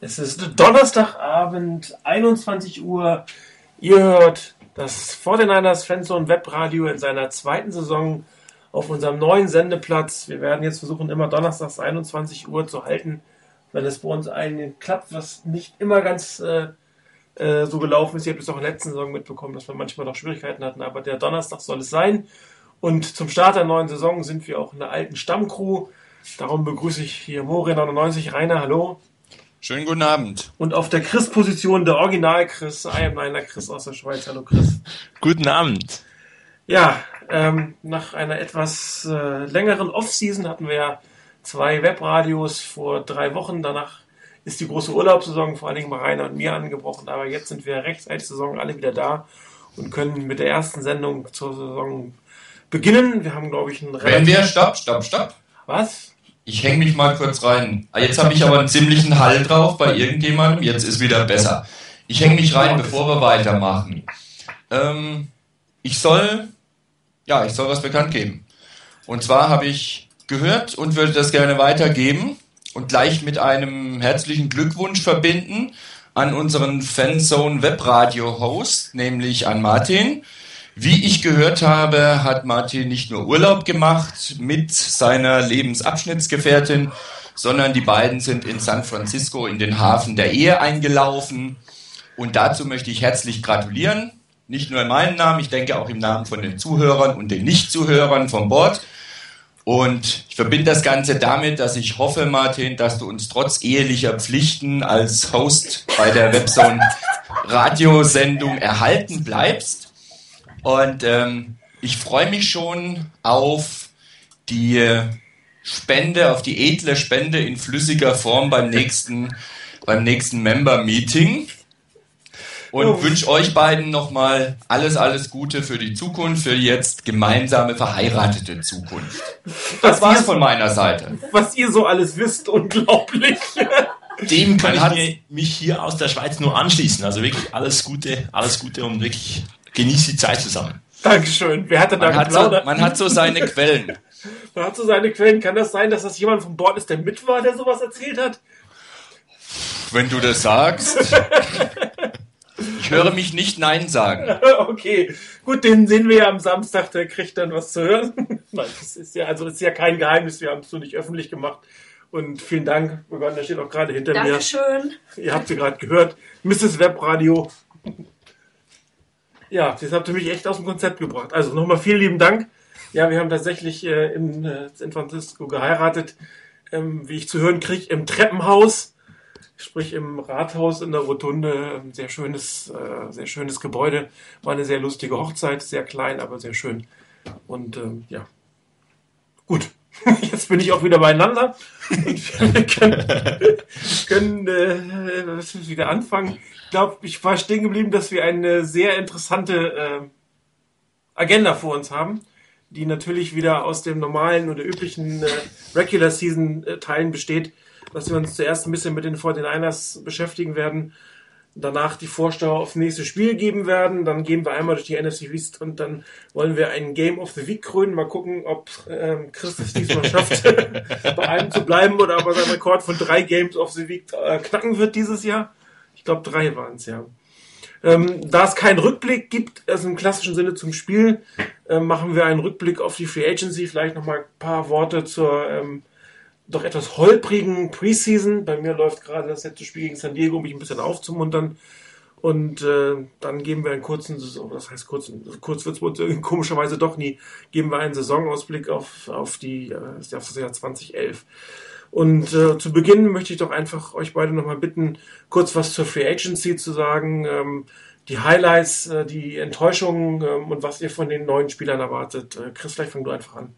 Es ist Donnerstagabend, 21 Uhr. Ihr hört das 49ers Fanzone Webradio in seiner zweiten Saison auf unserem neuen Sendeplatz. Wir werden jetzt versuchen, immer donnerstags 21 Uhr zu halten, wenn es bei uns einen klappt, was nicht immer ganz äh, äh, so gelaufen ist. Ihr habt es auch in der letzten Saison mitbekommen, dass wir manchmal noch Schwierigkeiten hatten, aber der Donnerstag soll es sein. Und zum Start der neuen Saison sind wir auch in der alten Stammcrew. Darum begrüße ich hier Mori99, Rainer, hallo. Schönen guten Abend. Und auf der Chris-Position der Original-Chris, Niner Chris aus der Schweiz. Hallo Chris. Guten Abend. Ja, ähm, nach einer etwas äh, längeren Off-Season hatten wir ja zwei Webradios vor drei Wochen. Danach ist die große Urlaubssaison vor allen Dingen bei Rainer und mir angebrochen. Aber jetzt sind wir rechtzeitig Saison alle wieder da und können mit der ersten Sendung zur Saison beginnen. Wir haben, glaube ich, einen Wenn wir, stopp, stopp, stopp. Was? Ich hänge mich mal kurz rein. Ah, jetzt habe ich aber einen ziemlichen Hall drauf bei irgendjemandem. Jetzt ist wieder besser. Ich hänge mich rein, bevor wir weitermachen. Ähm, ich soll, ja, ich soll was bekannt geben. Und zwar habe ich gehört und würde das gerne weitergeben und gleich mit einem herzlichen Glückwunsch verbinden an unseren Fanzone Webradio Host, nämlich an Martin. Wie ich gehört habe, hat Martin nicht nur Urlaub gemacht mit seiner Lebensabschnittsgefährtin, sondern die beiden sind in San Francisco in den Hafen der Ehe eingelaufen. Und dazu möchte ich herzlich gratulieren. Nicht nur in meinem Namen, ich denke auch im Namen von den Zuhörern und den Nicht-Zuhörern vom Bord. Und ich verbinde das Ganze damit, dass ich hoffe, Martin, dass du uns trotz ehelicher Pflichten als Host bei der Webzone Radiosendung erhalten bleibst und ähm, ich freue mich schon auf die Spende, auf die edle Spende in flüssiger Form beim nächsten, beim nächsten Member-Meeting. Und oh. wünsche euch beiden nochmal alles, alles Gute für die Zukunft, für jetzt gemeinsame verheiratete Zukunft. Das war's von meiner Seite. Was ihr so alles wisst, unglaublich. Dem kann ich mich hier aus der Schweiz nur anschließen. Also wirklich alles Gute, alles Gute und wirklich genießt die Zeit zusammen. Dankeschön. Wer hat denn da man geplaudert? Hat so, man hat so seine Quellen. man hat so seine Quellen. Kann das sein, dass das jemand vom Bord ist, der mit war, der sowas erzählt hat? Wenn du das sagst. Ich höre mich nicht Nein sagen. Okay, gut, den sehen wir ja am Samstag, der kriegt dann was zu hören. Nein, das ist ja, also das ist ja kein Geheimnis, wir haben es so nicht öffentlich gemacht. Und vielen Dank, da steht auch gerade hinter Dankeschön. mir. Dankeschön. Ihr habt sie gerade gehört. Mrs. Webradio. Ja, das habt ihr mich echt aus dem Konzept gebracht. Also nochmal vielen lieben Dank. Ja, wir haben tatsächlich äh, in äh, San Francisco geheiratet, ähm, wie ich zu hören kriege, im Treppenhaus, sprich im Rathaus in der Rotunde. Ein sehr schönes, äh, sehr schönes Gebäude. War eine sehr lustige Hochzeit, sehr klein, aber sehr schön. Und ähm, ja, gut. Jetzt bin ich auch wieder beieinander und wir können, können äh, wieder anfangen. Ich glaube, ich war stehen geblieben, dass wir eine sehr interessante äh, Agenda vor uns haben, die natürlich wieder aus dem normalen oder üblichen äh, Regular Season äh, Teilen besteht, dass wir uns zuerst ein bisschen mit den 49ers beschäftigen werden danach die Vorschau aufs nächste Spiel geben werden. Dann gehen wir einmal durch die NFC East und dann wollen wir ein Game of the Week krönen. Mal gucken, ob ähm, Chris es diesmal schafft, bei einem zu bleiben oder ob er seinen Rekord von drei Games of the Week äh, knacken wird dieses Jahr. Ich glaube, drei waren es ja. Ähm, da es keinen Rückblick gibt, also im klassischen Sinne zum Spiel, äh, machen wir einen Rückblick auf die Free Agency. Vielleicht noch mal ein paar Worte zur ähm, doch etwas holprigen Preseason. Bei mir läuft gerade das letzte Spiel gegen San Diego, um mich ein bisschen aufzumuntern. Und äh, dann geben wir einen kurzen, was heißt kurzen, kurz wird es komischerweise doch nie, geben wir einen Saisonausblick auf, auf, die, äh, auf das Jahr 2011. Und äh, zu Beginn möchte ich doch einfach euch beide nochmal bitten, kurz was zur Free Agency zu sagen, ähm, die Highlights, äh, die Enttäuschungen ähm, und was ihr von den neuen Spielern erwartet. Äh, Chris, vielleicht fang du einfach an.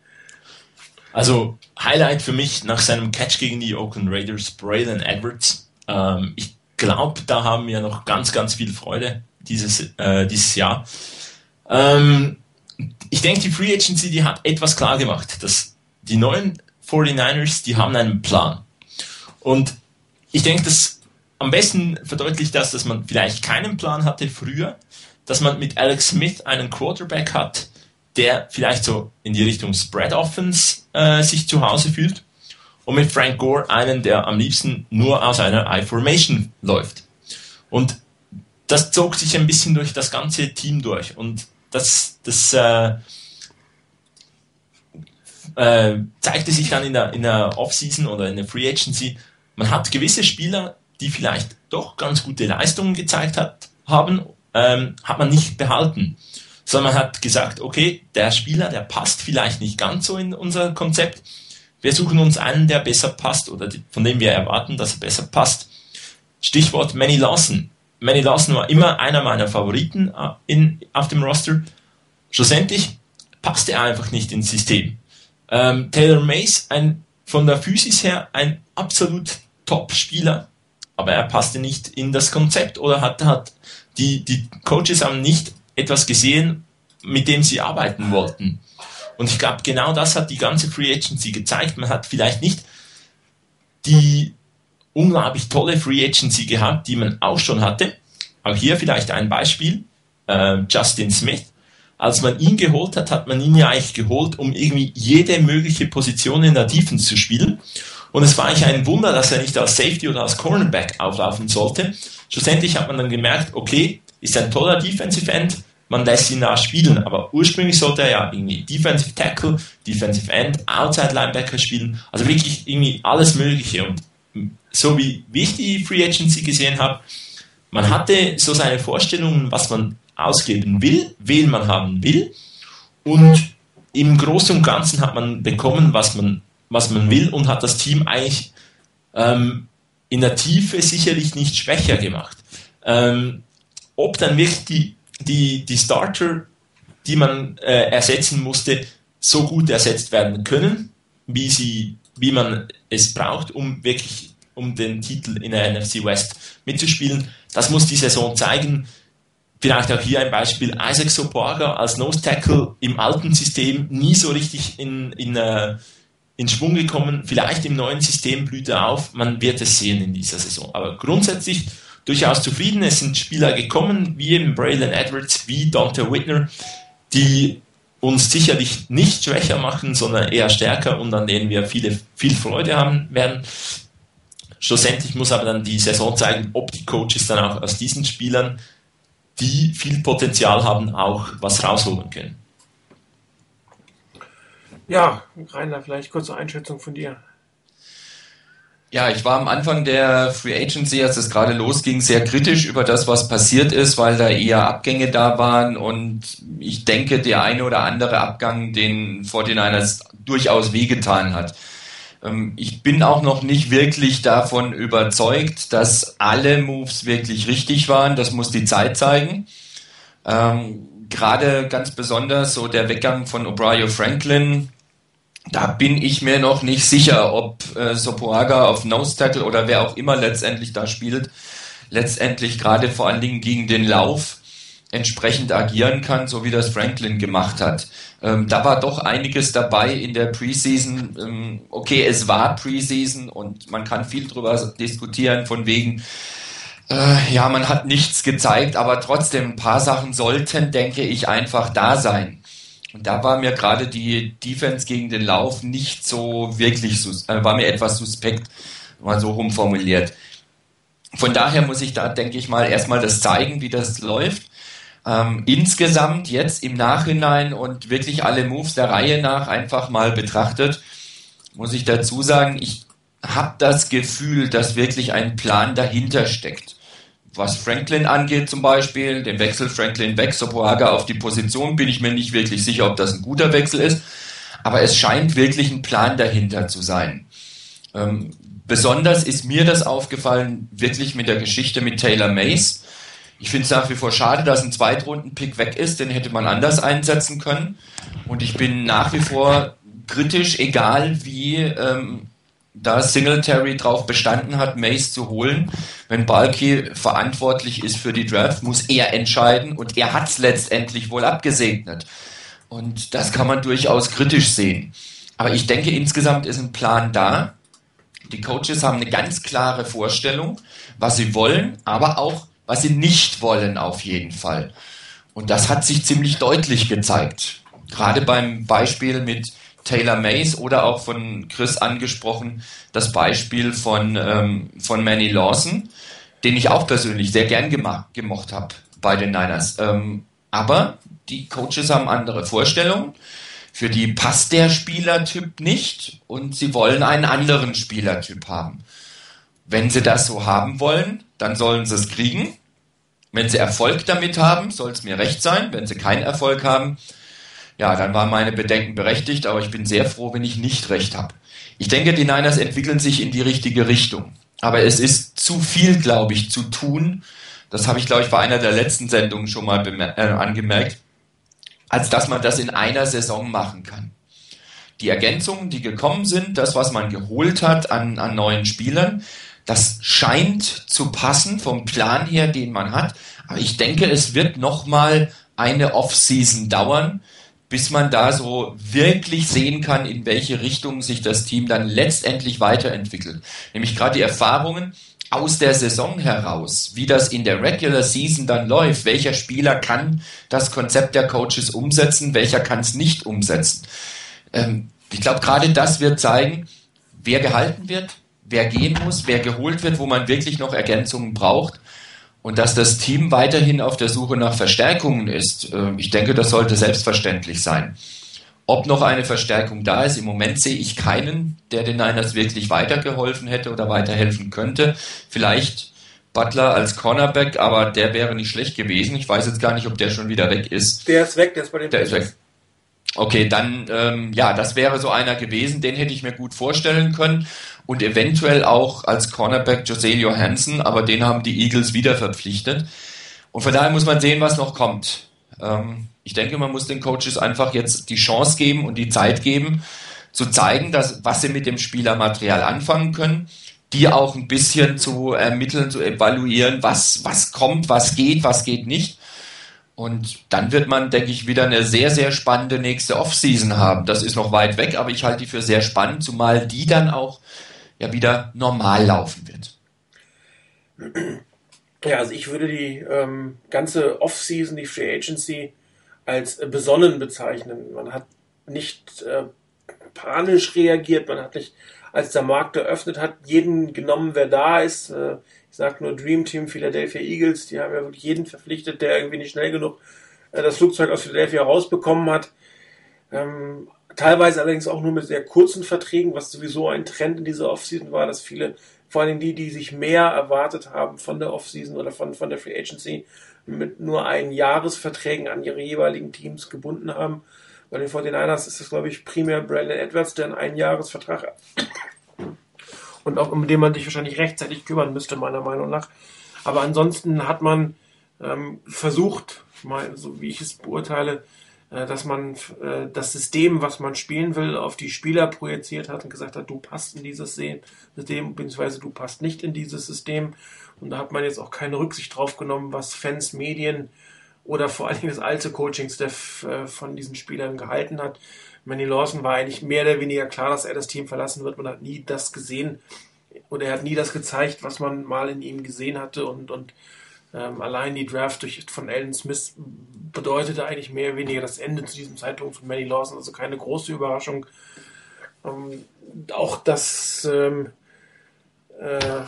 Also Highlight für mich nach seinem Catch gegen die Oakland Raiders, Braylon Edwards. Ähm, ich glaube, da haben wir noch ganz, ganz viel Freude dieses, äh, dieses Jahr. Ähm, ich denke, die Free Agency, die hat etwas klar gemacht, dass die neuen 49ers, die haben einen Plan. Und ich denke, dass am besten verdeutlicht das, dass man vielleicht keinen Plan hatte früher, dass man mit Alex Smith einen Quarterback hat, der vielleicht so in die Richtung Spread Offense äh, sich zu Hause fühlt. und mit Frank Gore einen, der am liebsten nur aus einer I-Formation läuft. Und das zog sich ein bisschen durch das ganze Team durch. Und das, das äh, äh, zeigte sich dann in der, in der Offseason oder in der Free Agency. Man hat gewisse Spieler, die vielleicht doch ganz gute Leistungen gezeigt hat, haben, ähm, hat man nicht behalten. Sondern man hat gesagt, okay, der Spieler, der passt vielleicht nicht ganz so in unser Konzept. Wir suchen uns einen, der besser passt oder von dem wir erwarten, dass er besser passt. Stichwort Manny Lawson. Manny Lawson war immer einer meiner Favoriten äh, in, auf dem Roster. Schlussendlich passte er einfach nicht ins System. Ähm, Taylor Mays, ein, von der Physis her ein absolut Top-Spieler, aber er passte nicht in das Konzept oder hat, hat die, die Coaches haben nicht etwas gesehen, mit dem sie arbeiten wollten. Und ich glaube, genau das hat die ganze Free Agency gezeigt. Man hat vielleicht nicht die unglaublich tolle Free Agency gehabt, die man auch schon hatte. Auch hier vielleicht ein Beispiel. Äh, Justin Smith als man ihn geholt hat, hat man ihn ja eigentlich geholt, um irgendwie jede mögliche Position in der Defense zu spielen. Und es war eigentlich ein Wunder, dass er nicht als Safety oder als Cornerback auflaufen sollte. Schlussendlich hat man dann gemerkt, okay, ist ein toller Defensive End, man lässt ihn da spielen, aber ursprünglich sollte er ja irgendwie Defensive Tackle, Defensive End, Outside Linebacker spielen, also wirklich irgendwie alles Mögliche. Und so wie, wie ich die Free Agency gesehen habe, man hatte so seine Vorstellungen, was man ausgeben will, wen man haben will. Und im Großen und Ganzen hat man bekommen, was man, was man will und hat das Team eigentlich ähm, in der Tiefe sicherlich nicht schwächer gemacht. Ähm, ob dann wirklich die, die, die Starter, die man äh, ersetzen musste, so gut ersetzt werden können, wie, sie, wie man es braucht, um wirklich um den Titel in der NFC West mitzuspielen. Das muss die Saison zeigen. Vielleicht auch hier ein Beispiel, Isaac Soporga als Nose Tackle im alten System nie so richtig in, in, äh, in Schwung gekommen. Vielleicht im neuen System blüht er auf. Man wird es sehen in dieser Saison. Aber grundsätzlich durchaus zufrieden. Es sind Spieler gekommen, wie eben Braylon Edwards, wie Dante Whitner, die uns sicherlich nicht schwächer machen, sondern eher stärker und an denen wir viele, viel Freude haben werden. Schlussendlich muss aber dann die Saison zeigen, ob die Coaches dann auch aus diesen Spielern die viel Potenzial haben, auch was rausholen können. Ja, Rainer, vielleicht kurze Einschätzung von dir. Ja, ich war am Anfang der Free Agency, als es gerade losging, sehr kritisch über das, was passiert ist, weil da eher Abgänge da waren und ich denke, der eine oder andere Abgang den vor den Niners durchaus wehgetan hat. Ähm, ich bin auch noch nicht wirklich davon überzeugt, dass alle Moves wirklich richtig waren. Das muss die Zeit zeigen. Ähm, Gerade ganz besonders so der Weggang von O'Brien Franklin, da bin ich mir noch nicht sicher, ob äh, Sopoaga auf Nose Tackle oder wer auch immer letztendlich da spielt, letztendlich gerade vor allen Dingen gegen den Lauf entsprechend agieren kann, so wie das Franklin gemacht hat. Ähm, da war doch einiges dabei in der Preseason. Ähm, okay, es war Preseason und man kann viel drüber diskutieren, von wegen, äh, ja, man hat nichts gezeigt, aber trotzdem ein paar Sachen sollten, denke ich, einfach da sein. Und da war mir gerade die Defense gegen den Lauf nicht so wirklich, äh, war mir etwas suspekt, mal so rumformuliert. Von daher muss ich da, denke ich mal, erstmal das zeigen, wie das läuft. Ähm, insgesamt jetzt im Nachhinein und wirklich alle Moves der Reihe nach einfach mal betrachtet, muss ich dazu sagen, ich habe das Gefühl, dass wirklich ein Plan dahinter steckt. Was Franklin angeht zum Beispiel, den Wechsel Franklin weg, Sopoaga auf die Position, bin ich mir nicht wirklich sicher, ob das ein guter Wechsel ist. Aber es scheint wirklich ein Plan dahinter zu sein. Ähm, besonders ist mir das aufgefallen, wirklich mit der Geschichte mit Taylor Mays ich finde es nach wie vor schade, dass ein Zweitrunden-Pick weg ist, den hätte man anders einsetzen können. Und ich bin nach wie vor kritisch, egal wie ähm, da Singletary drauf bestanden hat, Mace zu holen. Wenn Balky verantwortlich ist für die Draft, muss er entscheiden und er hat es letztendlich wohl abgesegnet. Und das kann man durchaus kritisch sehen. Aber ich denke, insgesamt ist ein Plan da. Die Coaches haben eine ganz klare Vorstellung, was sie wollen, aber auch was sie nicht wollen auf jeden Fall. Und das hat sich ziemlich deutlich gezeigt. Gerade beim Beispiel mit Taylor Mays oder auch von Chris angesprochen, das Beispiel von, ähm, von Manny Lawson, den ich auch persönlich sehr gern gemocht habe bei den Niners. Ähm, aber die Coaches haben andere Vorstellungen. Für die passt der Spielertyp nicht und sie wollen einen anderen Spielertyp haben. Wenn sie das so haben wollen, dann sollen sie es kriegen. Wenn sie Erfolg damit haben, soll es mir recht sein. Wenn sie keinen Erfolg haben, ja, dann waren meine Bedenken berechtigt, aber ich bin sehr froh, wenn ich nicht recht habe. Ich denke, die Niners entwickeln sich in die richtige Richtung. Aber es ist zu viel, glaube ich, zu tun. Das habe ich, glaube ich, bei einer der letzten Sendungen schon mal äh, angemerkt als dass man das in einer Saison machen kann. Die Ergänzungen, die gekommen sind, das, was man geholt hat an, an neuen Spielern, das scheint zu passen vom Plan her, den man hat. Aber ich denke, es wird nochmal eine Off-Season dauern, bis man da so wirklich sehen kann, in welche Richtung sich das Team dann letztendlich weiterentwickelt. Nämlich gerade die Erfahrungen, aus der Saison heraus, wie das in der Regular Season dann läuft, welcher Spieler kann das Konzept der Coaches umsetzen, welcher kann es nicht umsetzen. Ähm, ich glaube, gerade das wird zeigen, wer gehalten wird, wer gehen muss, wer geholt wird, wo man wirklich noch Ergänzungen braucht. Und dass das Team weiterhin auf der Suche nach Verstärkungen ist, äh, ich denke, das sollte selbstverständlich sein. Ob noch eine Verstärkung da ist, im Moment sehe ich keinen, der den Niners wirklich weitergeholfen hätte oder weiterhelfen könnte. Vielleicht Butler als Cornerback, aber der wäre nicht schlecht gewesen. Ich weiß jetzt gar nicht, ob der schon wieder weg ist. Der ist weg, der ist bei den Der ist weg. Okay, dann, ähm, ja, das wäre so einer gewesen, den hätte ich mir gut vorstellen können. Und eventuell auch als Cornerback Joselio Hansen, aber den haben die Eagles wieder verpflichtet. Und von daher muss man sehen, was noch kommt. Ähm, ich denke, man muss den Coaches einfach jetzt die Chance geben und die Zeit geben, zu zeigen, dass, was sie mit dem Spielermaterial anfangen können, die auch ein bisschen zu ermitteln, zu evaluieren, was, was kommt, was geht, was geht nicht. Und dann wird man, denke ich, wieder eine sehr, sehr spannende nächste Offseason haben. Das ist noch weit weg, aber ich halte die für sehr spannend, zumal die dann auch ja wieder normal laufen wird. Ja, also ich würde die ähm, ganze Offseason, die Free Agency als äh, besonnen bezeichnen. Man hat nicht äh, panisch reagiert, man hat nicht, als der Markt eröffnet hat, jeden genommen, wer da ist. Äh, ich sage nur Dream Team Philadelphia Eagles, die haben ja wirklich jeden verpflichtet, der irgendwie nicht schnell genug äh, das Flugzeug aus Philadelphia rausbekommen hat. Ähm, teilweise allerdings auch nur mit sehr kurzen Verträgen, was sowieso ein Trend in dieser Offseason war, dass viele, vor allem die, die sich mehr erwartet haben von der Offseason oder von, von der Free Agency, mit nur ein Jahresverträgen an ihre jeweiligen Teams gebunden haben. Bei den 49ers ist es, glaube ich, primär Brandon Edwards, der einen Einjahresvertrag hat. Und auch um den man sich wahrscheinlich rechtzeitig kümmern müsste, meiner Meinung nach. Aber ansonsten hat man ähm, versucht, mal, so wie ich es beurteile, dass man äh, das System, was man spielen will, auf die Spieler projiziert hat und gesagt hat, du passt in dieses System, beziehungsweise du passt nicht in dieses System. Und da hat man jetzt auch keine Rücksicht drauf genommen, was Fans, Medien oder vor allen Dingen das alte Coaching-Staff äh, von diesen Spielern gehalten hat. Manny Lawson war eigentlich mehr oder weniger klar, dass er das Team verlassen wird. Man hat nie das gesehen oder er hat nie das gezeigt, was man mal in ihm gesehen hatte. Und, und ähm, allein die Draft durch, von Alan Smith bedeutete eigentlich mehr oder weniger das Ende zu diesem Zeitpunkt von Manny Lawson. Also keine große Überraschung. Ähm, auch das ähm, äh,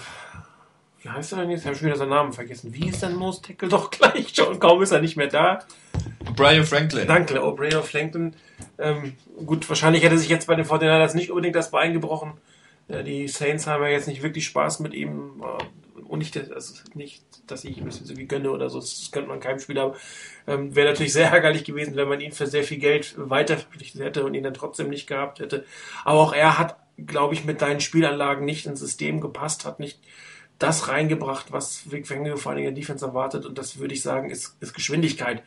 wie heißt er denn jetzt? Ich habe schon wieder seinen Namen vergessen. Wie ist denn Nose Tackle? Doch gleich schon. Kaum ist er nicht mehr da. Brian Franklin. Danke, O'Brien oh, Franklin. Ähm, gut, wahrscheinlich hätte sich jetzt bei den 49ers nicht unbedingt das Bein gebrochen. Äh, die Saints haben ja jetzt nicht wirklich Spaß mit ihm. Äh, und nicht, also nicht, dass ich ihm das irgendwie gönne oder so. Das könnte man keinem Spieler. Ähm, Wäre natürlich sehr ärgerlich gewesen, wenn man ihn für sehr viel Geld weiter verpflichtet hätte und ihn dann trotzdem nicht gehabt hätte. Aber auch er hat, glaube ich, mit seinen Spielanlagen nicht ins System gepasst, hat nicht das reingebracht, was Vic Fangio vor allem in der Defense erwartet. Und das würde ich sagen, ist, ist Geschwindigkeit.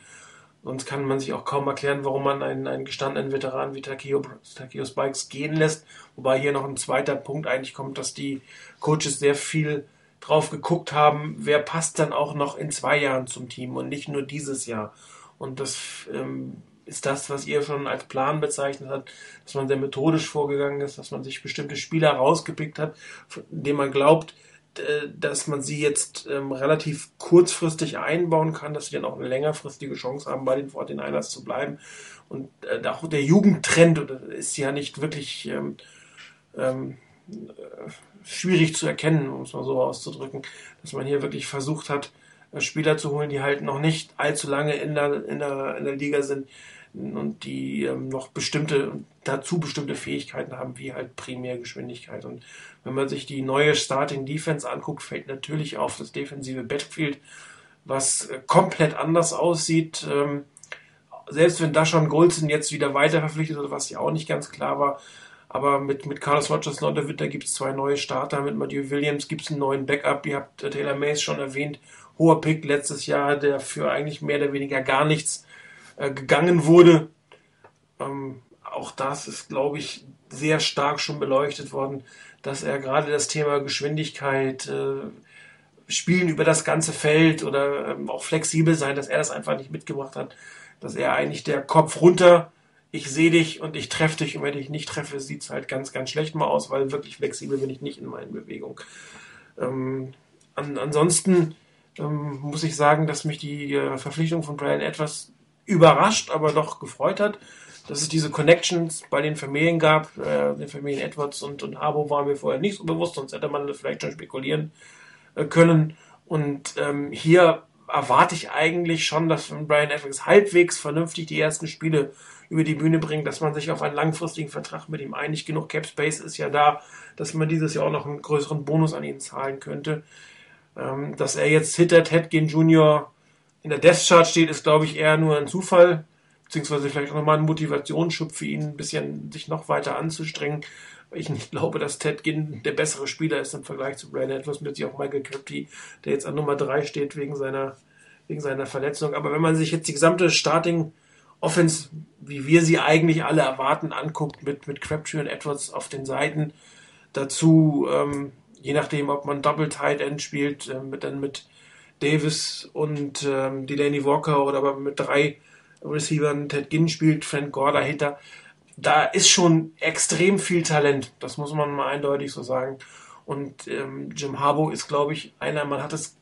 Sonst kann man sich auch kaum erklären, warum man einen, einen gestandenen Veteran wie Takio, Takio Spikes gehen lässt. Wobei hier noch ein zweiter Punkt eigentlich kommt, dass die Coaches sehr viel drauf geguckt haben, wer passt dann auch noch in zwei Jahren zum Team und nicht nur dieses Jahr. Und das ähm, ist das, was ihr schon als Plan bezeichnet habt, dass man sehr methodisch vorgegangen ist, dass man sich bestimmte Spieler rausgepickt hat, von denen man glaubt, äh, dass man sie jetzt ähm, relativ kurzfristig einbauen kann, dass sie dann auch eine längerfristige Chance haben, bei den 49ers zu bleiben. Und äh, auch der Jugendtrend ist ja nicht wirklich ähm, ähm, äh, schwierig zu erkennen, um es mal so auszudrücken, dass man hier wirklich versucht hat, äh, Spieler zu holen, die halt noch nicht allzu lange in der, in der, in der Liga sind und die ähm, noch bestimmte, dazu bestimmte Fähigkeiten haben, wie halt Primärgeschwindigkeit. Und wenn man sich die neue Starting Defense anguckt, fällt natürlich auf das defensive Backfield, was äh, komplett anders aussieht. Ähm, selbst wenn da schon Golson jetzt wieder weiter verpflichtet wurde, was ja auch nicht ganz klar war, aber mit, mit Carlos Rogers Londerwitter gibt es zwei neue Starter, mit Matthew Williams gibt es einen neuen Backup. Ihr habt äh, Taylor Mays schon erwähnt, hoher Pick letztes Jahr, der für eigentlich mehr oder weniger gar nichts äh, gegangen wurde. Ähm, auch das ist, glaube ich, sehr stark schon beleuchtet worden, dass er gerade das Thema Geschwindigkeit, äh, Spielen über das ganze Feld oder ähm, auch flexibel sein, dass er das einfach nicht mitgebracht hat, dass er eigentlich der Kopf runter, ich sehe dich und ich treffe dich und wenn ich nicht treffe, sieht es halt ganz, ganz schlecht mal aus, weil wirklich flexibel bin ich nicht in meinen Bewegungen. Ähm, an, ansonsten ähm, muss ich sagen, dass mich die äh, Verpflichtung von Brian etwas überrascht, aber doch gefreut hat, dass es diese Connections bei den Familien gab. Äh, den Familien Edwards und, und Harbo waren mir vorher nicht so bewusst, sonst hätte man das vielleicht schon spekulieren äh, können. Und ähm, hier erwarte ich eigentlich schon, dass Brian Edwards halbwegs vernünftig die ersten Spiele über die Bühne bringt, dass man sich auf einen langfristigen Vertrag mit ihm einig genug Cap Space ist ja da, dass man dieses Jahr auch noch einen größeren Bonus an ihn zahlen könnte. Ähm, dass er jetzt hinter Ted Ginn Jr. in der Death Chart steht, ist, glaube ich, eher nur ein Zufall, beziehungsweise vielleicht auch nochmal ein Motivationsschub für ihn, ein bisschen sich noch weiter anzustrengen. Ich glaube, dass Ted Ginn der bessere Spieler ist im Vergleich zu Brandon Edwards, mit sich auch Michael Kirby, der jetzt an Nummer 3 steht wegen seiner, wegen seiner Verletzung. Aber wenn man sich jetzt die gesamte Starting Offense, wie wir sie eigentlich alle erwarten, anguckt, mit, mit Crabtree und Edwards auf den Seiten, dazu ähm, je nachdem, ob man Double Tight End spielt, äh, mit, dann mit Davis und ähm, Delaney Walker oder aber mit drei Receivern, Ted Ginn spielt, Frank Gore dahinter. Da ist schon extrem viel Talent, das muss man mal eindeutig so sagen. Und ähm, Jim Harbaugh ist, glaube ich, einer, man hat es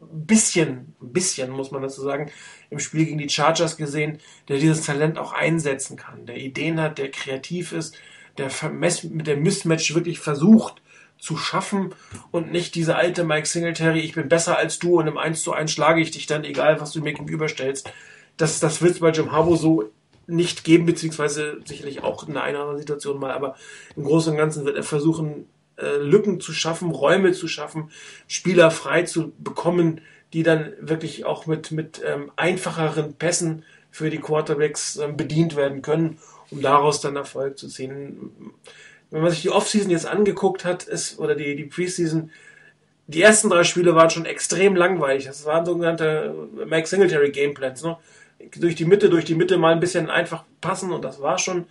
ein bisschen, ein bisschen, muss man dazu sagen, im Spiel gegen die Chargers gesehen, der dieses Talent auch einsetzen kann, der Ideen hat, der kreativ ist, der mit dem Mismatch wirklich versucht, zu schaffen und nicht diese alte Mike Singletary, ich bin besser als du und im 1 zu 1 schlage ich dich dann, egal was du mir gegenüberstellst. Das, das wird es bei Jim Harbour so nicht geben, beziehungsweise sicherlich auch in einer anderen Situation mal, aber im Großen und Ganzen wird er versuchen, äh, Lücken zu schaffen, Räume zu schaffen, Spieler frei zu bekommen, die dann wirklich auch mit, mit ähm, einfacheren Pässen für die Quarterbacks ähm, bedient werden können, um daraus dann Erfolg zu ziehen wenn man sich die Offseason jetzt angeguckt hat, ist, oder die, die Preseason, die ersten drei Spiele waren schon extrem langweilig. Das waren sogenannte Mike Singletary Gameplans. Ne? Durch die Mitte, durch die Mitte mal ein bisschen einfach passen und das war schon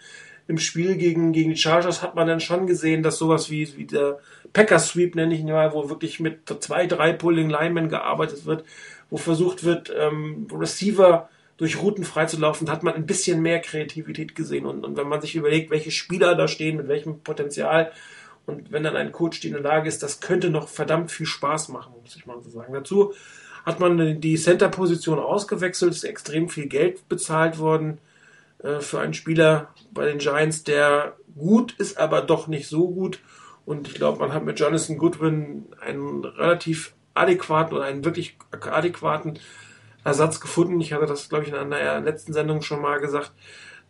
im Spiel gegen, gegen die Chargers hat man dann schon gesehen, dass sowas wie, wie der Packers Sweep, nenne ich ihn mal, wo wirklich mit zwei, drei Pulling Linemen gearbeitet wird, wo versucht wird, ähm, Receiver durch Routen freizulaufen, hat man ein bisschen mehr Kreativität gesehen. Und, und wenn man sich überlegt, welche Spieler da stehen, mit welchem Potenzial, und wenn dann ein Coach, die in der Lage ist, das könnte noch verdammt viel Spaß machen, muss ich mal so sagen. Dazu hat man die Center-Position ausgewechselt, ist extrem viel Geld bezahlt worden äh, für einen Spieler bei den Giants, der gut ist, aber doch nicht so gut. Und ich glaube, man hat mit Jonathan Goodwin einen relativ adäquaten oder einen wirklich adäquaten Ersatz gefunden. Ich hatte das, glaube ich, in einer letzten Sendung schon mal gesagt,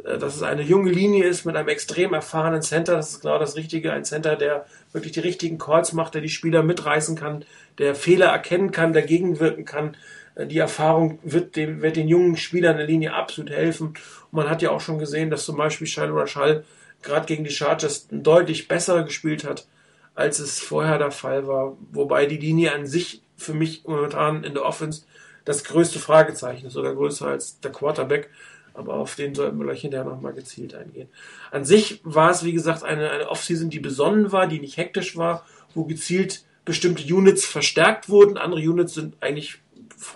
äh, dass es eine junge Linie ist mit einem extrem erfahrenen Center. Das ist genau das Richtige. Ein Center, der wirklich die richtigen Calls macht, der die Spieler mitreißen kann, der Fehler erkennen kann, dagegen wirken kann. Äh, die Erfahrung wird, dem, wird den jungen Spielern in der Linie absolut helfen. Und man hat ja auch schon gesehen, dass zum Beispiel Shal Rashal gerade gegen die Chargers deutlich besser gespielt hat, als es vorher der Fall war. Wobei die Linie an sich für mich momentan in der Offense das größte Fragezeichen, sogar größer als der Quarterback. Aber auf den sollten wir gleich hinterher nochmal gezielt eingehen. An sich war es, wie gesagt, eine, eine Offseason, die besonnen war, die nicht hektisch war, wo gezielt bestimmte Units verstärkt wurden. Andere Units sind eigentlich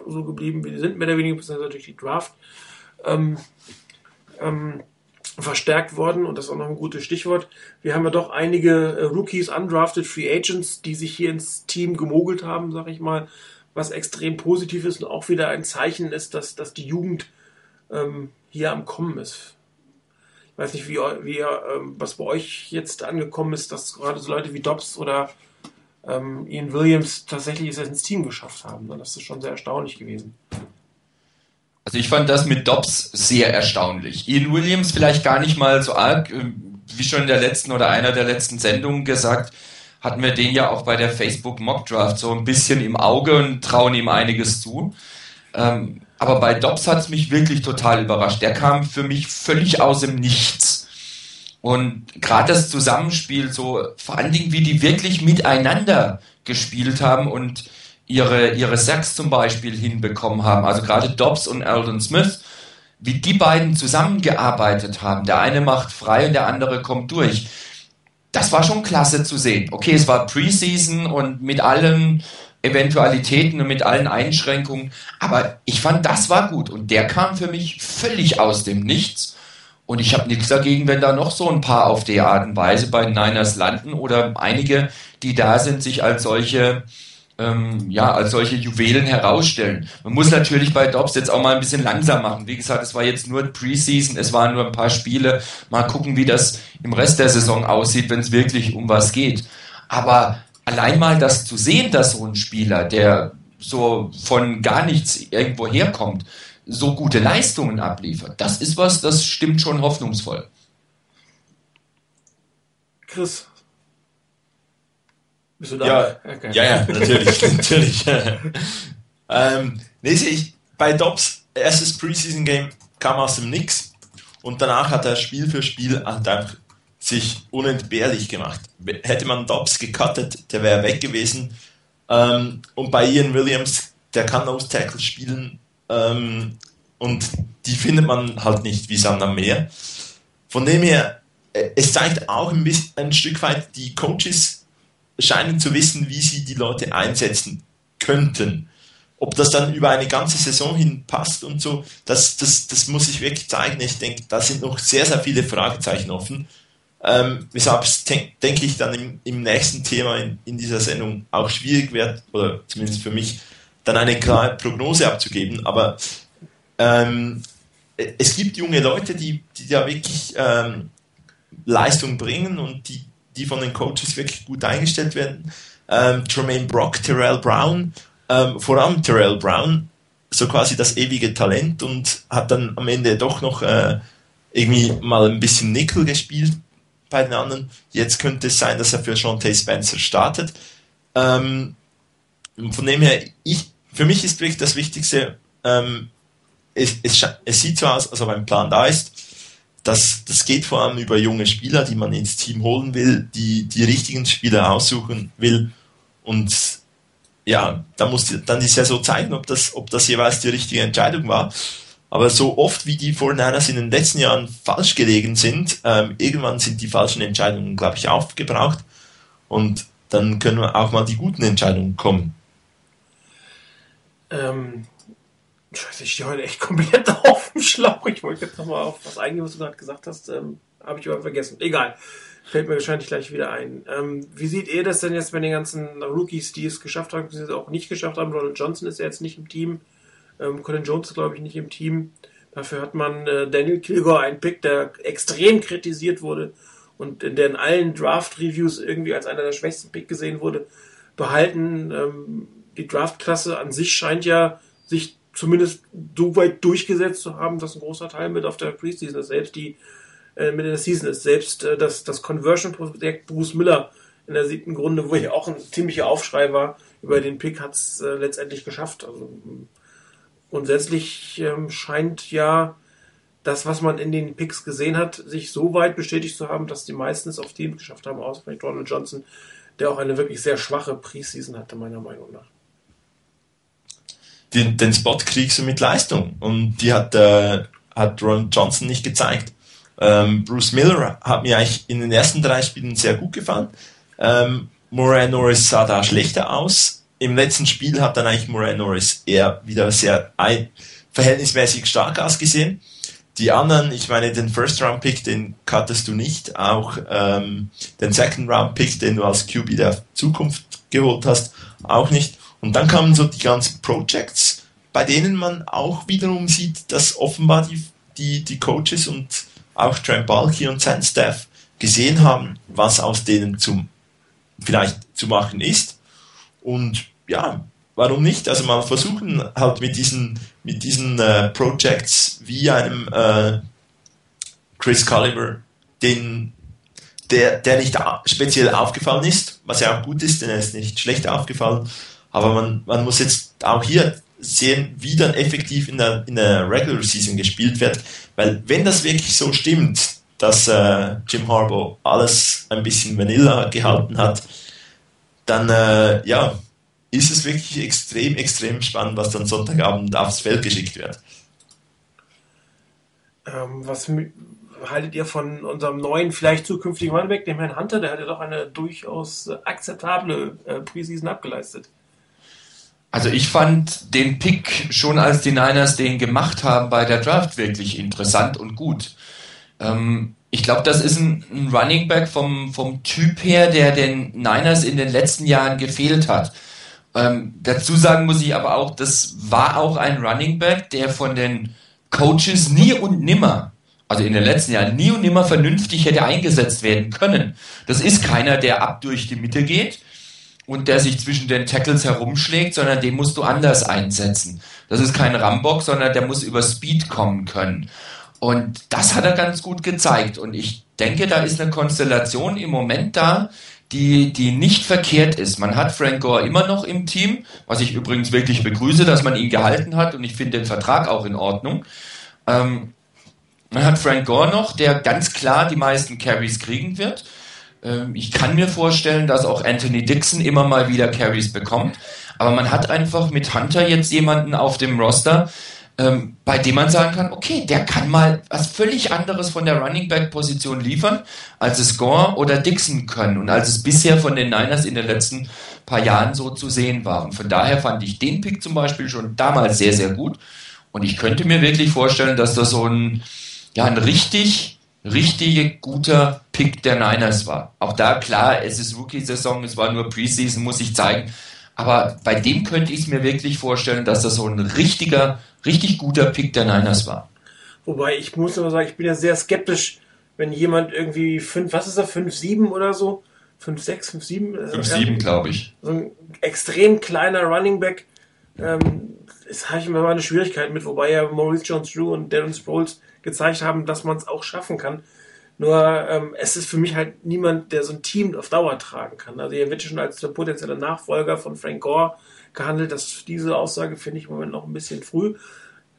so geblieben, wie sie sind, mehr oder weniger, beziehungsweise durch die Draft. Ähm, ähm, verstärkt worden und das ist auch noch ein gutes Stichwort. Wir haben ja doch einige äh, Rookies, undrafted Free Agents, die sich hier ins Team gemogelt haben, sag ich mal, was extrem positiv ist und auch wieder ein Zeichen ist, dass, dass die Jugend ähm, hier am Kommen ist. Ich weiß nicht, wie, wie ähm, was bei euch jetzt angekommen ist, dass gerade so Leute wie Dobbs oder ähm, Ian Williams tatsächlich es ins Team geschafft haben. Das ist schon sehr erstaunlich gewesen. Also ich fand das mit Dobbs sehr erstaunlich. Ian Williams vielleicht gar nicht mal so arg, äh, wie schon in der letzten oder einer der letzten Sendungen gesagt, hatten wir den ja auch bei der Facebook Mock Draft so ein bisschen im Auge und trauen ihm einiges zu. Ähm, aber bei Dobbs hat es mich wirklich total überrascht. Der kam für mich völlig aus dem Nichts. Und gerade das Zusammenspiel, so vor allen Dingen, wie die wirklich miteinander gespielt haben und ihre, ihre Sacks zum Beispiel hinbekommen haben. Also gerade Dobbs und Eldon Smith, wie die beiden zusammengearbeitet haben. Der eine macht frei und der andere kommt durch. Das war schon klasse zu sehen. Okay, es war Preseason und mit allen Eventualitäten und mit allen Einschränkungen, aber ich fand, das war gut und der kam für mich völlig aus dem Nichts. Und ich habe nichts dagegen, wenn da noch so ein paar auf die Art und Weise bei Niners landen oder einige, die da sind, sich als solche ähm, ja, als solche Juwelen herausstellen. Man muss natürlich bei Dobbs jetzt auch mal ein bisschen langsam machen. Wie gesagt, es war jetzt nur Preseason, es waren nur ein paar Spiele. Mal gucken, wie das im Rest der Saison aussieht, wenn es wirklich um was geht. Aber allein mal das zu sehen, dass so ein Spieler, der so von gar nichts irgendwo herkommt, so gute Leistungen abliefert, das ist was, das stimmt schon hoffnungsvoll. Chris, bist du da? Ja, okay. ja, ja, natürlich, natürlich. ähm, nee, sehe ich, bei Dobbs erstes Preseason-Game kam aus dem Nix und danach hat er Spiel für Spiel einfach sich unentbehrlich gemacht. Hätte man Dobbs gecuttet, der wäre weg gewesen. Ähm, und bei Ian Williams, der kann Nose Tackle spielen ähm, und die findet man halt nicht wie Sand am Meer. Von dem her, äh, es zeigt auch ein, bisschen, ein Stück weit die Coaches scheinen zu wissen, wie sie die Leute einsetzen könnten. Ob das dann über eine ganze Saison hin passt und so, das, das, das muss ich wirklich zeigen. Ich denke, da sind noch sehr, sehr viele Fragezeichen offen. Ähm, weshalb es, denke ich, dann im, im nächsten Thema in, in, dieser Sendung auch schwierig wird, oder zumindest für mich, dann eine klare Prognose abzugeben. Aber ähm, es gibt junge Leute, die, die da wirklich ähm, Leistung bringen und die, die von den Coaches wirklich gut eingestellt werden. Ähm, Tremaine Brock, Terrell Brown, ähm, vor allem Terrell Brown, so quasi das ewige Talent und hat dann am Ende doch noch äh, irgendwie mal ein bisschen Nickel gespielt bei den anderen. Jetzt könnte es sein, dass er für Sean Tay Spencer startet. Ähm, von dem her, ich, für mich ist wirklich das Wichtigste, ähm, es, es, es, sieht so aus, als ob ein Plan da ist das, das geht vor allem über junge Spieler, die man ins Team holen will, die die richtigen Spieler aussuchen will. Und ja, da muss die, dann die Saison zeigen, ob das, ob das jeweils die richtige Entscheidung war. Aber so oft wie die 49ers in den letzten Jahren falsch gelegen sind, ähm, irgendwann sind die falschen Entscheidungen, glaube ich, aufgebraucht. Und dann können auch mal die guten Entscheidungen kommen. Ähm, Scheiße, ich stehe heute echt komplett auf dem Schlauch. Ich wollte jetzt nochmal auf was eingehen, was du gerade gesagt hast. Ähm, Habe ich aber vergessen. Egal. Fällt mir wahrscheinlich gleich wieder ein. Ähm, wie seht ihr das denn jetzt bei den ganzen Rookies, die es geschafft haben, die es auch nicht geschafft haben? Ronald Johnson ist ja jetzt nicht im Team. Ähm, Colin Jones ist, glaube ich, nicht im Team. Dafür hat man äh, Daniel Kilgore, einen Pick, der extrem kritisiert wurde und in der in allen Draft-Reviews irgendwie als einer der schwächsten Pick gesehen wurde, behalten. Ähm, die Draft-Klasse an sich scheint ja sich zumindest so weit durchgesetzt zu haben, dass ein großer Teil mit auf der Preseason ist. Selbst die äh, mit in der Season ist. Selbst äh, das, das Conversion-Projekt Bruce Miller in der siebten Grunde, wo hier auch ein ziemlicher Aufschrei war über den Pick, hat es äh, letztendlich geschafft. Also grundsätzlich ähm, scheint ja das, was man in den Picks gesehen hat, sich so weit bestätigt zu haben, dass die meisten es auf Teams geschafft haben, außer vielleicht Ronald Johnson, der auch eine wirklich sehr schwache Preseason hatte, meiner Meinung nach den, den Spot kriegst du mit Leistung. Und die hat, äh, hat Ron Johnson nicht gezeigt. Ähm, Bruce Miller hat mir eigentlich in den ersten drei Spielen sehr gut gefallen. Ähm, Moran Norris sah da schlechter aus. Im letzten Spiel hat dann eigentlich Moran Norris eher wieder sehr ein, verhältnismäßig stark ausgesehen. die anderen, ich meine, den First-Round-Pick, den cuttest du nicht, auch ähm, den Second-Round-Pick, den du als QB der Zukunft geholt hast, auch nicht. Und dann kamen so die ganzen Projects, bei denen man auch wiederum sieht, dass offenbar die, die, die Coaches und auch Trent Balky und sein Staff gesehen haben, was aus denen zum, vielleicht zu machen ist. Und ja, warum nicht? Also mal versuchen halt mit diesen, mit diesen äh, Projects wie einem äh, Chris Culliver, den, der, der nicht speziell aufgefallen ist, was ja auch gut ist, denn er ist nicht schlecht aufgefallen, aber man, man muss jetzt auch hier sehen, wie dann effektiv in der, in der Regular Season gespielt wird, weil wenn das wirklich so stimmt, dass äh, Jim Harbaugh alles ein bisschen Vanilla gehalten hat, dann äh, ja, ist es wirklich extrem, extrem spannend, was dann Sonntagabend aufs Feld geschickt wird. Ähm, was haltet ihr von unserem neuen, vielleicht zukünftigen Runback, dem Herrn Hunter? Der hat ja doch eine durchaus akzeptable äh, Preseason abgeleistet. Also ich fand den Pick schon, als die Niners den gemacht haben bei der Draft, wirklich interessant und gut. Ähm, ich glaube, das ist ein, ein, Running Back vom, vom Typ her, der den Niners in den letzten Jahren gefehlt hat. Ähm, dazu sagen muss ich aber auch, das war auch ein Running Back, der von den Coaches nie und nimmer, also in den letzten Jahren nie und nimmer vernünftig hätte eingesetzt werden können. Das ist keiner, der ab durch die Mitte geht und der sich zwischen den Tackles herumschlägt, sondern den musst du anders einsetzen. Das ist kein Rambock, sondern der muss über Speed kommen können. Und das hat er ganz gut gezeigt. Und ich denke, da ist eine Konstellation im Moment da, die, die nicht verkehrt ist. Man hat Frank Gore immer noch im Team, was ich übrigens wirklich begrüße, dass man ihn gehalten hat und ich finde den Vertrag auch in Ordnung. Ähm, man hat Frank Gore noch, der ganz klar die meisten Carries kriegen wird. Ähm, ich kann mir vorstellen, dass auch Anthony Dixon immer mal wieder Carries bekommt. Aber man hat einfach mit Hunter jetzt jemanden auf dem Roster, ähm, bei dem man sagen kann, okay, der kann mal was völlig anderes von der Running Back Position liefern, als es Gore oder Dixon können und als es bisher von den Niners in den letzten paar Jahren so zu sehen war. Und von daher fand ich den Pick zum Beispiel schon damals sehr, sehr gut. Und ich könnte mir wirklich vorstellen, dass das so ein, ja, ein richtig, richtig guter Pick der Niners war. Auch da, klar, es ist Rookie-Saison, es war nur Preseason, muss ich zeigen. Aber bei dem könnte ich es mir wirklich vorstellen, dass das so ein richtiger, richtig guter Pick der Niners war. Wobei ich muss aber sagen, ich bin ja sehr skeptisch, wenn jemand irgendwie 5, was ist er, 5, 7 oder so? 5, 6, 5, 7? 5, 7, glaube ich. So ein extrem kleiner Running Back. Ähm, das habe ich immer eine Schwierigkeit mit, wobei ja Maurice Jones-Drew und Darren Sproles gezeigt haben, dass man es auch schaffen kann. Nur ähm, es ist für mich halt niemand, der so ein Team auf Dauer tragen kann. Also hier wird schon als der potenzielle Nachfolger von Frank Gore gehandelt. Das, diese Aussage finde ich im Moment noch ein bisschen früh.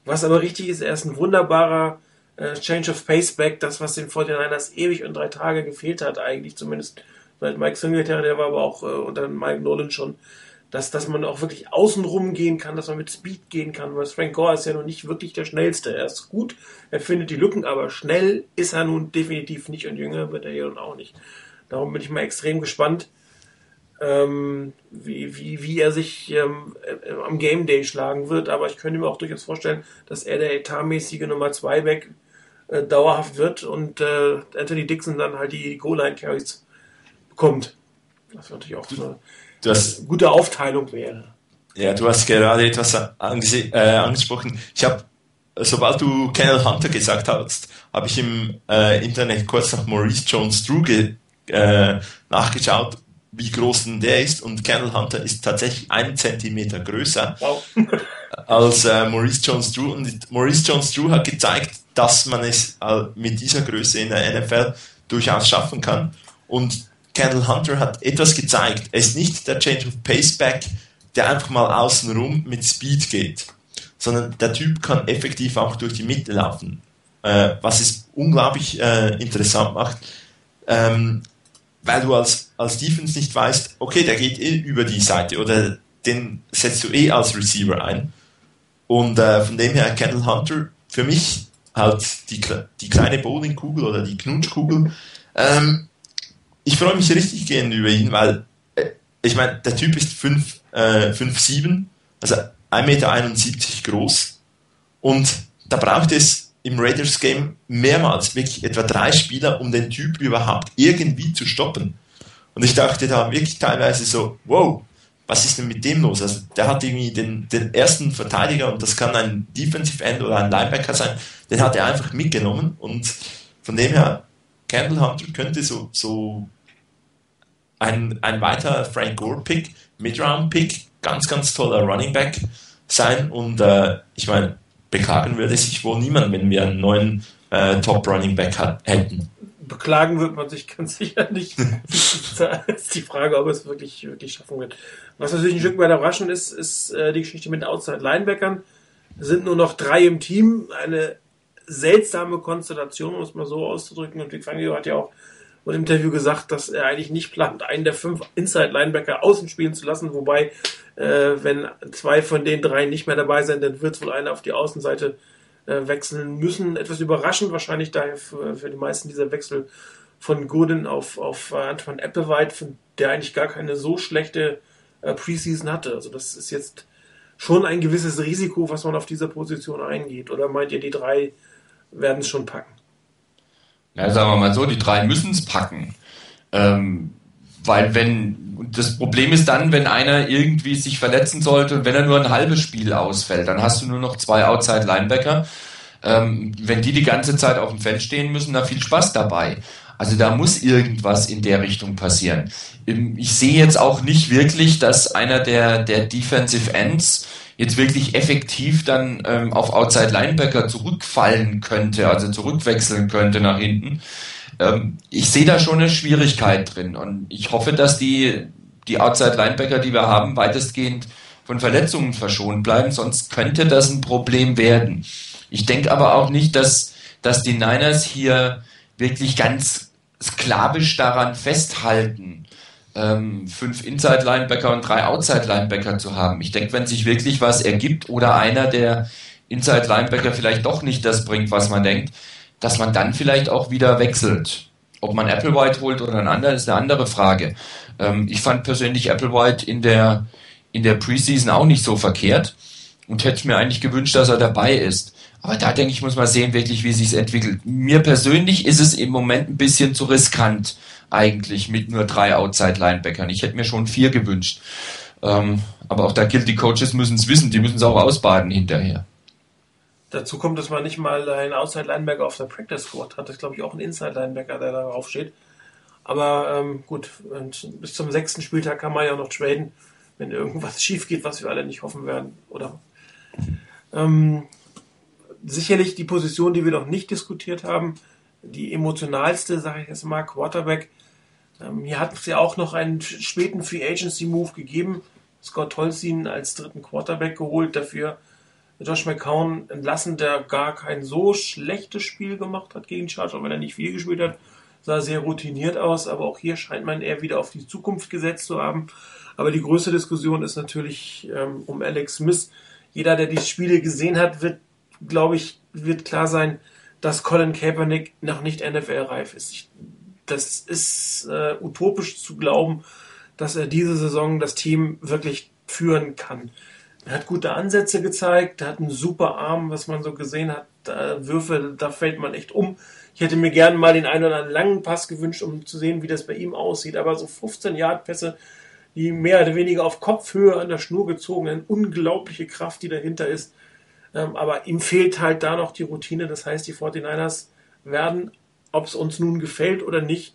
Was aber richtig ist, er ist ein wunderbarer äh, Change of Pace Back, das, was den 49ers ewig und drei Tage gefehlt hat, eigentlich zumindest seit Mike Singletary, der war aber auch äh, unter Mike Nolan schon dass, dass man auch wirklich außenrum gehen kann, dass man mit Speed gehen kann, weil Frank Gore ist ja nun nicht wirklich der Schnellste. Er ist gut, er findet die Lücken, aber schnell ist er nun definitiv nicht und jünger wird er ja nun auch nicht. Darum bin ich mal extrem gespannt, ähm, wie, wie, wie er sich ähm, äh, am Game Day schlagen wird, aber ich könnte mir auch durchaus vorstellen, dass er der etatmäßige Nummer 2 Back äh, dauerhaft wird und äh, Anthony Dixon dann halt die Goal-Line-Carries bekommt. Das wird natürlich auch du hast, gute Aufteilung wäre. Ja, du hast gerade etwas äh, angesprochen. Ich habe, sobald du Kenneth Hunter gesagt hast, habe ich im äh, Internet kurz nach Maurice Jones Drew äh, nachgeschaut, wie groß denn der ist. Und Kenneth Hunter ist tatsächlich einen Zentimeter größer wow. als äh, Maurice Jones Drew. Und Maurice Jones Drew hat gezeigt, dass man es äh, mit dieser Größe in der NFL durchaus schaffen kann. Und Kendall Hunter hat etwas gezeigt. Er ist nicht der Change of Pace Back, der einfach mal außenrum mit Speed geht, sondern der Typ kann effektiv auch durch die Mitte laufen. Äh, was es unglaublich äh, interessant macht, ähm, weil du als, als Defense nicht weißt, okay, der geht eh über die Seite oder den setzt du eh als Receiver ein. Und äh, von dem her Kendall Hunter für mich halt die, die kleine Bowlingkugel oder die Knutschkugel. Ähm, ich freue mich richtig gern über ihn, weil äh, ich meine, der Typ ist 5, äh, 5'7, also 1,71 Meter groß und da braucht es im Raiders Game mehrmals, wirklich etwa drei Spieler, um den Typ überhaupt irgendwie zu stoppen. Und ich dachte da wirklich teilweise so, wow, was ist denn mit dem los? Also der hat irgendwie den, den ersten Verteidiger und das kann ein Defensive End oder ein Linebacker sein, den hat er einfach mitgenommen und von dem her, Candle Hunter könnte so, so ein, ein weiterer Frank Gore Pick, Mid-Round Pick, ganz, ganz toller Running Back sein und äh, ich meine, beklagen würde sich wohl niemand, wenn wir einen neuen äh, Top Running Back hat, hätten. Beklagen wird man sich ganz sicher nicht. das ist die Frage, ob es wirklich, wirklich schaffen wird. Was natürlich ein Stück weit überraschend ist, ist äh, die Geschichte mit den Outside-Linebackern. Es sind nur noch drei im Team. Eine seltsame Konstellation, um es mal so auszudrücken. Und Vic Fangio hat ja auch im Interview gesagt, dass er eigentlich nicht plant, einen der fünf Inside-Linebacker außen spielen zu lassen. Wobei, äh, wenn zwei von den drei nicht mehr dabei sind, dann wird wohl einer auf die Außenseite äh, wechseln müssen. Etwas überraschend wahrscheinlich daher für, die meisten dieser Wechsel von Gooden auf, auf äh, Antoine Applewhite, der eigentlich gar keine so schlechte äh, Preseason hatte. Also das ist jetzt schon ein gewisses Risiko, was man auf dieser Position eingeht. Oder meint ihr, die drei werden es schon packen? Ja, sagen wir mal so, die drei müssen es packen. Ähm, weil wenn, das Problem ist dann, wenn einer irgendwie sich verletzen sollte und wenn er nur ein halbes Spiel ausfällt, dann hast du nur noch zwei Outside Linebacker. Ähm, wenn die die ganze Zeit auf dem Feld stehen müssen, da viel Spaß dabei. Also da muss irgendwas in der Richtung passieren. Ähm, ich sehe jetzt auch nicht wirklich, dass einer der, der Defensive Ends jetzt wirklich effektiv dann ähm, auf Outside Linebacker zurückfallen könnte, also zurückwechseln könnte nach hinten. Ähm, ich sehe da schon eine Schwierigkeit drin und ich hoffe, dass die, die Outside Linebacker, die wir haben, weitestgehend von Verletzungen verschont bleiben, sonst könnte das ein Problem werden. Ich denke aber auch nicht, dass, dass die Niners hier wirklich ganz sklavisch daran festhalten, ähm, fünf Inside-Linebacker und drei Outside-Linebacker zu haben. Ich denke, wenn sich wirklich was ergibt oder einer der Inside-Linebacker vielleicht doch nicht das bringt, was man denkt, dass man dann vielleicht auch wieder wechselt. Ob man Applewhite holt oder ein anderer, ist eine andere Frage. Ähm, ich fand persönlich Applewhite in der, in der Preseason auch nicht so verkehrt und hätte mir eigentlich gewünscht, dass er dabei ist. Aber da denke ich, muss man sehen, wirklich, wie sich entwickelt. Mir persönlich ist es im Moment ein bisschen zu riskant, eigentlich mit nur drei Outside-Linebackern. Ich hätte mir schon vier gewünscht. Ähm, aber auch da gilt, die Coaches müssen es wissen, die müssen es auch ausbaden hinterher. Dazu kommt, dass man nicht mal einen Outside-Linebacker auf der Practice Squad hat. Das ist, glaube ich, auch ein Inside-Linebacker, der darauf steht. Aber ähm, gut, bis zum sechsten Spieltag kann man ja noch traden, wenn irgendwas schief geht, was wir alle nicht hoffen werden. Oder ähm, sicherlich die Position, die wir noch nicht diskutiert haben, die emotionalste, sage ich jetzt mal, Quarterback. Ähm, hier hat es ja auch noch einen späten Free Agency Move gegeben. Scott Tolzien als dritten Quarterback geholt, dafür Josh McCown entlassen, der gar kein so schlechtes Spiel gemacht hat gegen Chargers, auch wenn er nicht viel gespielt hat, sah sehr routiniert aus, aber auch hier scheint man eher wieder auf die Zukunft gesetzt zu haben. Aber die größte Diskussion ist natürlich ähm, um Alex Smith. Jeder, der die Spiele gesehen hat, wird, glaube ich, wird klar sein, dass Colin Kaepernick noch nicht NFL-reif ist. Ich, das ist äh, utopisch zu glauben, dass er diese Saison das Team wirklich führen kann. Er hat gute Ansätze gezeigt, er hat einen super Arm, was man so gesehen hat. Da, Würfe, da fällt man echt um. Ich hätte mir gerne mal den einen oder anderen langen Pass gewünscht, um zu sehen, wie das bei ihm aussieht. Aber so 15 Yard Pässe, die mehr oder weniger auf Kopfhöhe an der Schnur gezogen, eine unglaubliche Kraft, die dahinter ist. Ähm, aber ihm fehlt halt da noch die Routine. Das heißt, die 49ers werden, ob es uns nun gefällt oder nicht,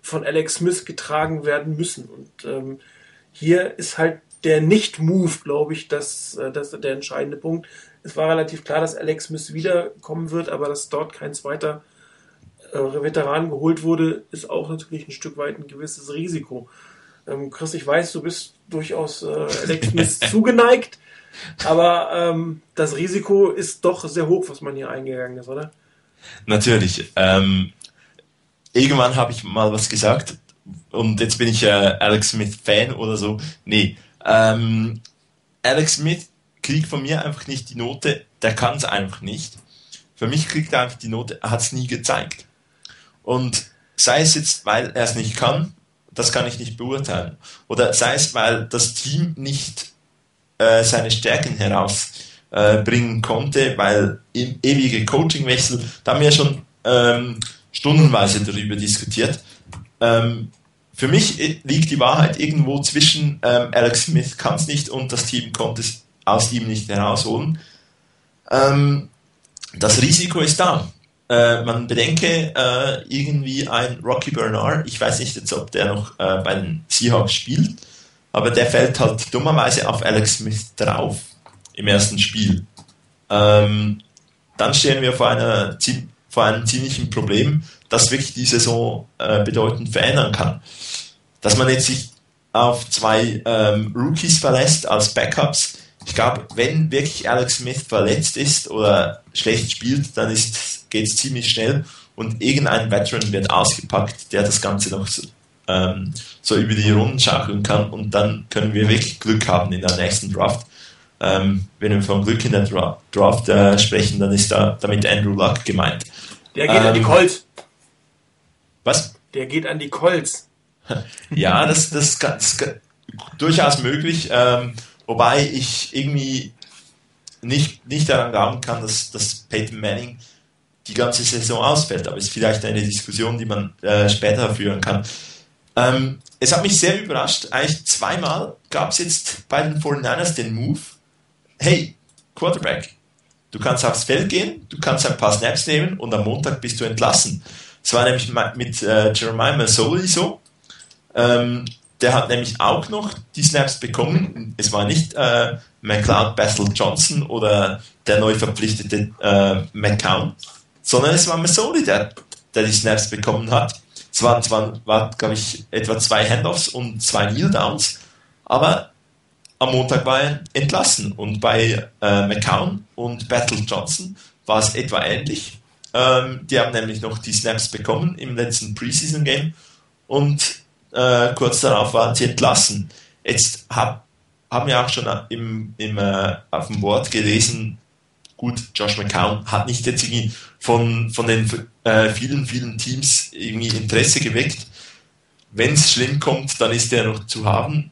von Alex Smith getragen werden müssen. Und ähm, hier ist halt der Nicht-Move, glaube ich, das, äh, das der entscheidende Punkt. Es war relativ klar, dass Alex Smith wiederkommen wird, aber dass dort kein zweiter äh, Veteran geholt wurde, ist auch natürlich ein Stück weit ein gewisses Risiko. Ähm, Chris, ich weiß, du bist durchaus äh, Alex Smith zugeneigt, aber ähm, das Risiko ist doch sehr hoch, was man hier eingegangen ist, oder? Natürlich. Ähm, irgendwann habe ich mal was gesagt und jetzt bin ich äh, Alex Smith Fan oder so. Nee, ähm, Alex Smith kriegt von mir einfach nicht die Note, der kann es einfach nicht. Für mich kriegt er einfach die Note, er hat es nie gezeigt. Und sei es jetzt, weil er es nicht kann, das kann ich nicht beurteilen. Oder sei es, weil das Team nicht äh, seine Stärken heraus äh, bringen konnte, weil im ewige Coachingwechsel, da haben wir schon ähm, stundenweise darüber diskutiert. Ähm, für mich liegt die Wahrheit irgendwo zwischen ähm, Alex Smith kann es nicht und das Team konnte es aus ihm nicht herausholen. Ähm, das Risiko ist da. Äh, man bedenke äh, irgendwie ein Rocky Bernard, ich weiß nicht jetzt, ob der noch äh, bei den Seahawks spielt, aber der fällt halt dummerweise auf Alex Smith drauf im ersten Spiel. Ähm, dann stehen wir vor, einer, vor einem ziemlichen Problem, das wirklich die Saison äh, bedeutend verändern kann. Dass man jetzt sich auf zwei ähm, Rookies verlässt als Backups, ich glaube, wenn wirklich Alex Smith verletzt ist oder schlecht spielt, dann geht es ziemlich schnell und irgendein Veteran wird ausgepackt, der das Ganze noch so, ähm, so über die Runden schaukeln kann und dann können wir wirklich Glück haben in der nächsten Draft. Ähm, wenn wir von Glück in der Dra Draft äh, sprechen, dann ist da damit Andrew Luck gemeint. Der geht ähm, an die ähm, Colts. Was? Der geht an die Colts. ja, das, das, das, das durchaus möglich. Ähm, Wobei ich irgendwie nicht, nicht daran glauben kann, dass, dass Peyton Manning die ganze Saison ausfällt. Aber es ist vielleicht eine Diskussion, die man äh, später führen kann. Ähm, es hat mich sehr überrascht. Eigentlich zweimal gab es jetzt bei den 49ers den Move. Hey, Quarterback, du kannst aufs Feld gehen, du kannst ein paar Snaps nehmen und am Montag bist du entlassen. Es war nämlich mit äh, Jeremiah Masoli so. Ähm, der hat nämlich auch noch die Snaps bekommen. Es war nicht äh, McLeod Bethel Johnson oder der neu verpflichtete äh, McCown, sondern es war Masoli, der, der die Snaps bekommen hat. Es waren zwar, war, glaube ich, etwa zwei Handoffs und zwei Kneel-Downs, aber am Montag war er entlassen. Und bei äh, McCown und Bethel Johnson war es etwa ähnlich. Ähm, die haben nämlich noch die Snaps bekommen im letzten Preseason-Game und äh, kurz darauf waren sie entlassen. Jetzt hab, haben wir auch schon im, im, äh, auf dem Board gelesen, gut, Josh McCown hat nicht jetzt irgendwie von, von den äh, vielen, vielen Teams irgendwie Interesse geweckt. Wenn es schlimm kommt, dann ist er noch zu haben.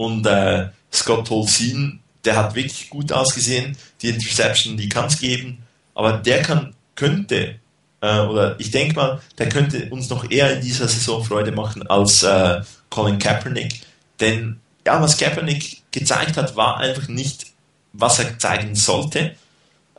Und äh, Scott Holzin, der hat wirklich gut ausgesehen. Die Interception, die kann es geben. Aber der kann, könnte äh, oder ich denke mal, der könnte uns noch eher in dieser Saison Freude machen als äh, Colin Kaepernick. Denn ja, was Kaepernick gezeigt hat, war einfach nicht, was er zeigen sollte.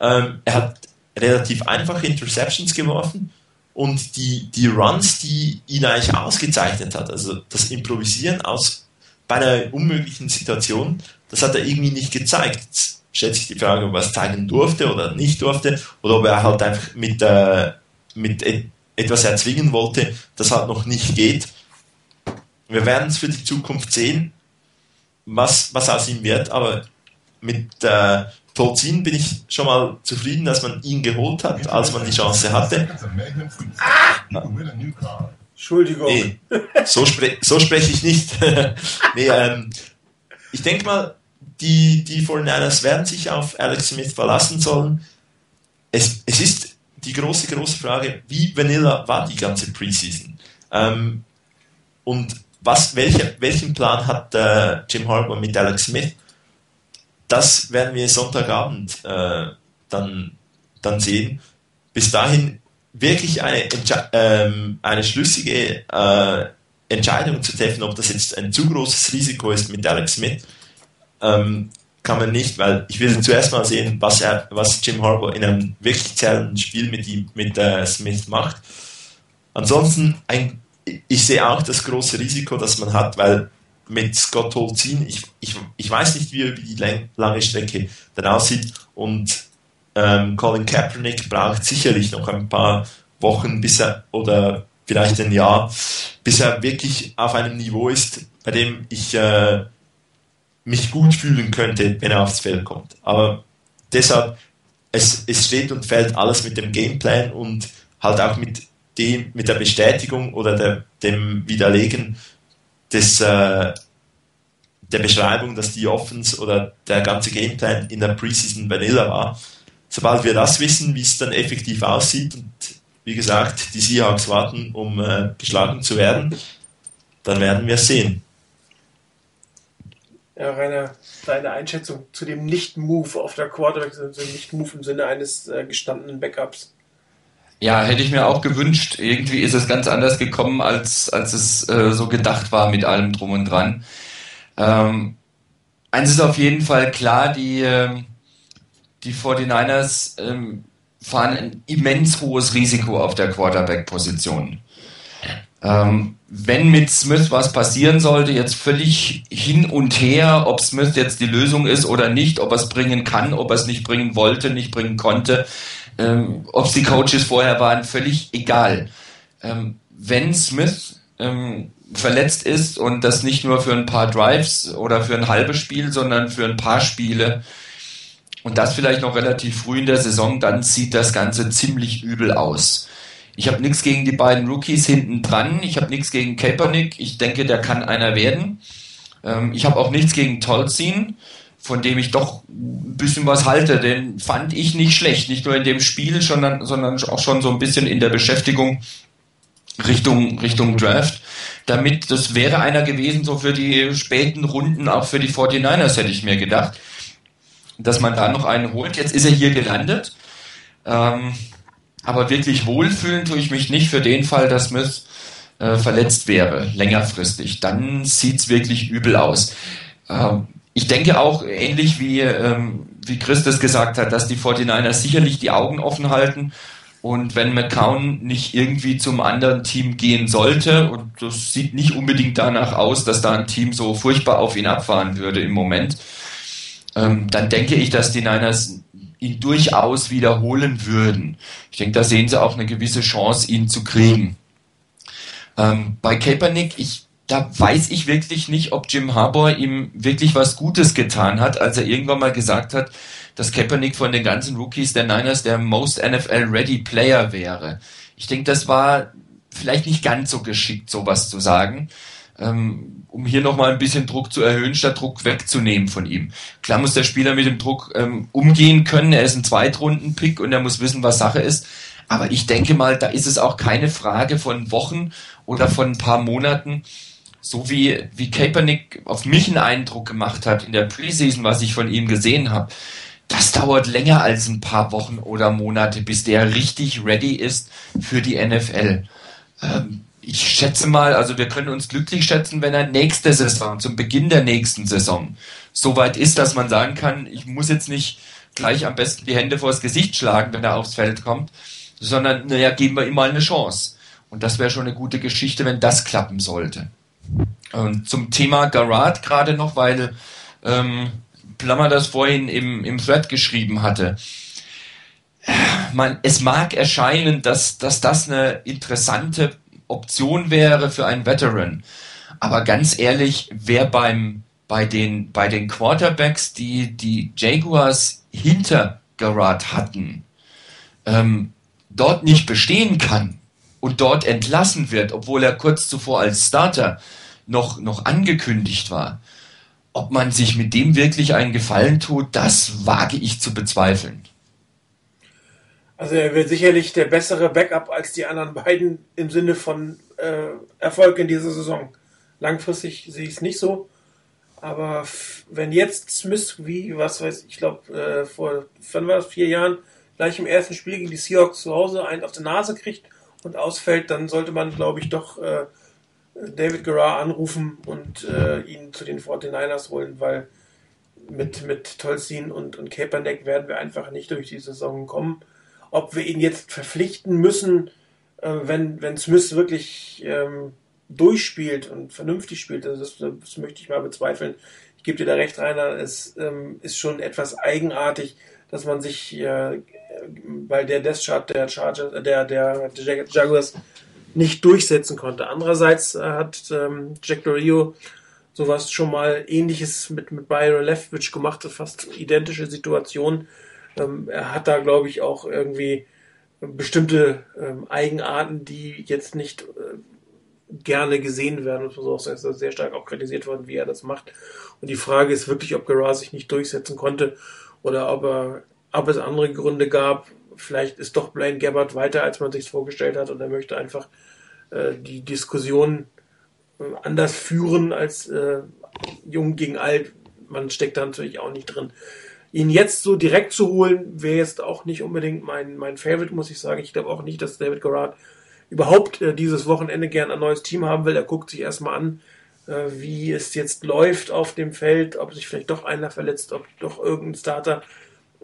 Ähm, er hat relativ einfache Interceptions geworfen und die, die Runs, die ihn eigentlich ausgezeichnet hat, also das Improvisieren aus bei einer unmöglichen Situation, das hat er irgendwie nicht gezeigt. Jetzt stellt sich die Frage, ob er es zeigen durfte oder nicht durfte, oder ob er halt einfach mit der mit etwas erzwingen wollte, das halt noch nicht geht. Wir werden es für die Zukunft sehen, was, was aus ihm wird, aber mit äh, Tolzin bin ich schon mal zufrieden, dass man ihn geholt hat, als man die Chance hatte. Ah! Entschuldigung. Nee, so, spre so spreche ich nicht. nee, ähm, ich denke mal, die, die 49ers werden sich auf Alex Smith verlassen sollen. Es, es ist die große, große Frage, wie vanilla war die ganze Preseason? Ähm, und was, welche, welchen Plan hat äh, Jim Harbour mit Alex Smith? Das werden wir Sonntagabend äh, dann, dann sehen. Bis dahin wirklich eine, ähm, eine schlüssige äh, Entscheidung zu treffen, ob das jetzt ein zu großes Risiko ist mit Alex Smith. Ähm, kann man nicht, weil ich will zuerst mal sehen, was er, was Jim Harbour in einem wirklich zählenden Spiel mit ihm, mit äh, Smith macht. Ansonsten, ein, ich sehe auch das große Risiko, das man hat, weil mit Scott Holzin, ich, ich, ich weiß nicht, wie er über die lange Strecke dann aussieht und ähm, Colin Kaepernick braucht sicherlich noch ein paar Wochen, bis er, oder vielleicht ein Jahr, bis er wirklich auf einem Niveau ist, bei dem ich äh, mich gut fühlen könnte, wenn er aufs Feld kommt. Aber deshalb, es, es steht und fällt alles mit dem Gameplan und halt auch mit dem, mit der Bestätigung oder der, dem Widerlegen des, äh, der Beschreibung, dass die Offense oder der ganze Gameplan in der Preseason Vanilla war. Sobald wir das wissen, wie es dann effektiv aussieht und wie gesagt, die Seahawks warten, um äh, geschlagen zu werden, dann werden wir sehen. Ja, Rainer, deine Einschätzung zu dem Nicht-Move auf der Quarterback, also Nicht-Move im Sinne eines äh, gestandenen Backups. Ja, hätte ich mir auch gewünscht. Irgendwie ist es ganz anders gekommen, als, als es äh, so gedacht war mit allem drum und dran. Ähm, eins ist auf jeden Fall klar, die, äh, die 49ers ähm, fahren ein immens hohes Risiko auf der Quarterback-Position. Ähm, wenn mit Smith was passieren sollte, jetzt völlig hin und her, ob Smith jetzt die Lösung ist oder nicht, ob er es bringen kann, ob er es nicht bringen wollte, nicht bringen konnte, ähm, ob es die Coaches vorher waren, völlig egal. Ähm, wenn Smith ähm, verletzt ist und das nicht nur für ein paar Drives oder für ein halbes Spiel, sondern für ein paar Spiele und das vielleicht noch relativ früh in der Saison, dann sieht das Ganze ziemlich übel aus. Ich habe nichts gegen die beiden Rookies hinten dran. Ich habe nichts gegen Kaepernick. Ich denke, der kann einer werden. Ähm, ich habe auch nichts gegen Tolzien, von dem ich doch ein bisschen was halte. Den fand ich nicht schlecht. Nicht nur in dem Spiel, sondern, sondern auch schon so ein bisschen in der Beschäftigung Richtung, Richtung Draft. Damit, das wäre einer gewesen, so für die späten Runden, auch für die 49ers, hätte ich mir gedacht, dass man da noch einen holt. Jetzt ist er hier gelandet. Ähm, aber wirklich wohlfühlen tue ich mich nicht für den Fall, dass Smith äh, verletzt wäre, längerfristig. Dann sieht's wirklich übel aus. Ähm, ich denke auch, ähnlich wie, ähm, wie Christus gesagt hat, dass die 49ers sicherlich die Augen offen halten. Und wenn McCown nicht irgendwie zum anderen Team gehen sollte, und das sieht nicht unbedingt danach aus, dass da ein Team so furchtbar auf ihn abfahren würde im Moment, ähm, dann denke ich, dass die Niners ihn durchaus wiederholen würden. Ich denke, da sehen sie auch eine gewisse Chance, ihn zu kriegen. Ähm, bei Kaepernick, ich, da weiß ich wirklich nicht, ob Jim Harbour ihm wirklich was Gutes getan hat, als er irgendwann mal gesagt hat, dass Kaepernick von den ganzen Rookies der Niners der most NFL-ready Player wäre. Ich denke, das war vielleicht nicht ganz so geschickt, sowas zu sagen ähm, um hier nochmal ein bisschen Druck zu erhöhen, statt Druck wegzunehmen von ihm. Klar muss der Spieler mit dem Druck ähm, umgehen können. Er ist ein Zweitrunden-Pick und er muss wissen, was Sache ist. Aber ich denke mal, da ist es auch keine Frage von Wochen oder von ein paar Monaten, so wie, wie Kaepernick auf mich einen Eindruck gemacht hat in der Preseason, was ich von ihm gesehen habe. Das dauert länger als ein paar Wochen oder Monate, bis der richtig ready ist für die NFL. Ähm, ich schätze mal, also wir können uns glücklich schätzen, wenn er nächste Saison, zum Beginn der nächsten Saison, so weit ist, dass man sagen kann, ich muss jetzt nicht gleich am besten die Hände vors Gesicht schlagen, wenn er aufs Feld kommt, sondern, naja, geben wir ihm mal eine Chance. Und das wäre schon eine gute Geschichte, wenn das klappen sollte. Und zum Thema Garat gerade noch, weil ähm, Plammer das vorhin im, im Thread geschrieben hatte. Man, es mag erscheinen, dass, dass das eine interessante Option wäre für einen Veteran. Aber ganz ehrlich, wer beim, bei, den, bei den Quarterbacks, die die Jaguars hinter Garrard hatten, ähm, dort nicht bestehen kann und dort entlassen wird, obwohl er kurz zuvor als Starter noch, noch angekündigt war, ob man sich mit dem wirklich einen Gefallen tut, das wage ich zu bezweifeln. Also er wird sicherlich der bessere Backup als die anderen beiden im Sinne von äh, Erfolg in dieser Saison. Langfristig sehe ich es nicht so. Aber wenn jetzt Smith, wie, was weiß ich, ich glaube, äh, vor wann war vier Jahren, gleich im ersten Spiel gegen die Seahawks zu Hause einen auf die Nase kriegt und ausfällt, dann sollte man, glaube ich, doch äh, David Garrar anrufen und äh, ihn zu den 49ers holen, weil mit, mit Tolzien und, und Kaepernick werden wir einfach nicht durch die Saison kommen ob wir ihn jetzt verpflichten müssen, äh, wenn, wenn Smith wirklich ähm, durchspielt und vernünftig spielt, also das, das, möchte ich mal bezweifeln. Ich gebe dir da recht, Rainer, es ähm, ist schon etwas eigenartig, dass man sich, äh, weil der Death Chart der Chargers, äh, der, der, der Jaguars nicht durchsetzen konnte. Andererseits äh, hat ähm, Jack Del Rio sowas schon mal ähnliches mit, mit Byron Leftwich gemacht, fast identische Situation ähm, er hat da, glaube ich, auch irgendwie bestimmte ähm, Eigenarten, die jetzt nicht äh, gerne gesehen werden. Und so ist er sehr stark auch kritisiert worden, wie er das macht. Und die Frage ist wirklich, ob Gerard sich nicht durchsetzen konnte oder ob, er, ob es andere Gründe gab. Vielleicht ist doch Blaine Gabbard weiter, als man sich vorgestellt hat und er möchte einfach äh, die Diskussion äh, anders führen als äh, jung gegen alt man steckt da natürlich auch nicht drin. Ihn jetzt so direkt zu holen, wäre jetzt auch nicht unbedingt mein, mein Favorite, muss ich sagen. Ich glaube auch nicht, dass David Gerard überhaupt äh, dieses Wochenende gern ein neues Team haben will. Er guckt sich erstmal an, äh, wie es jetzt läuft auf dem Feld, ob sich vielleicht doch einer verletzt, ob doch irgendein Starter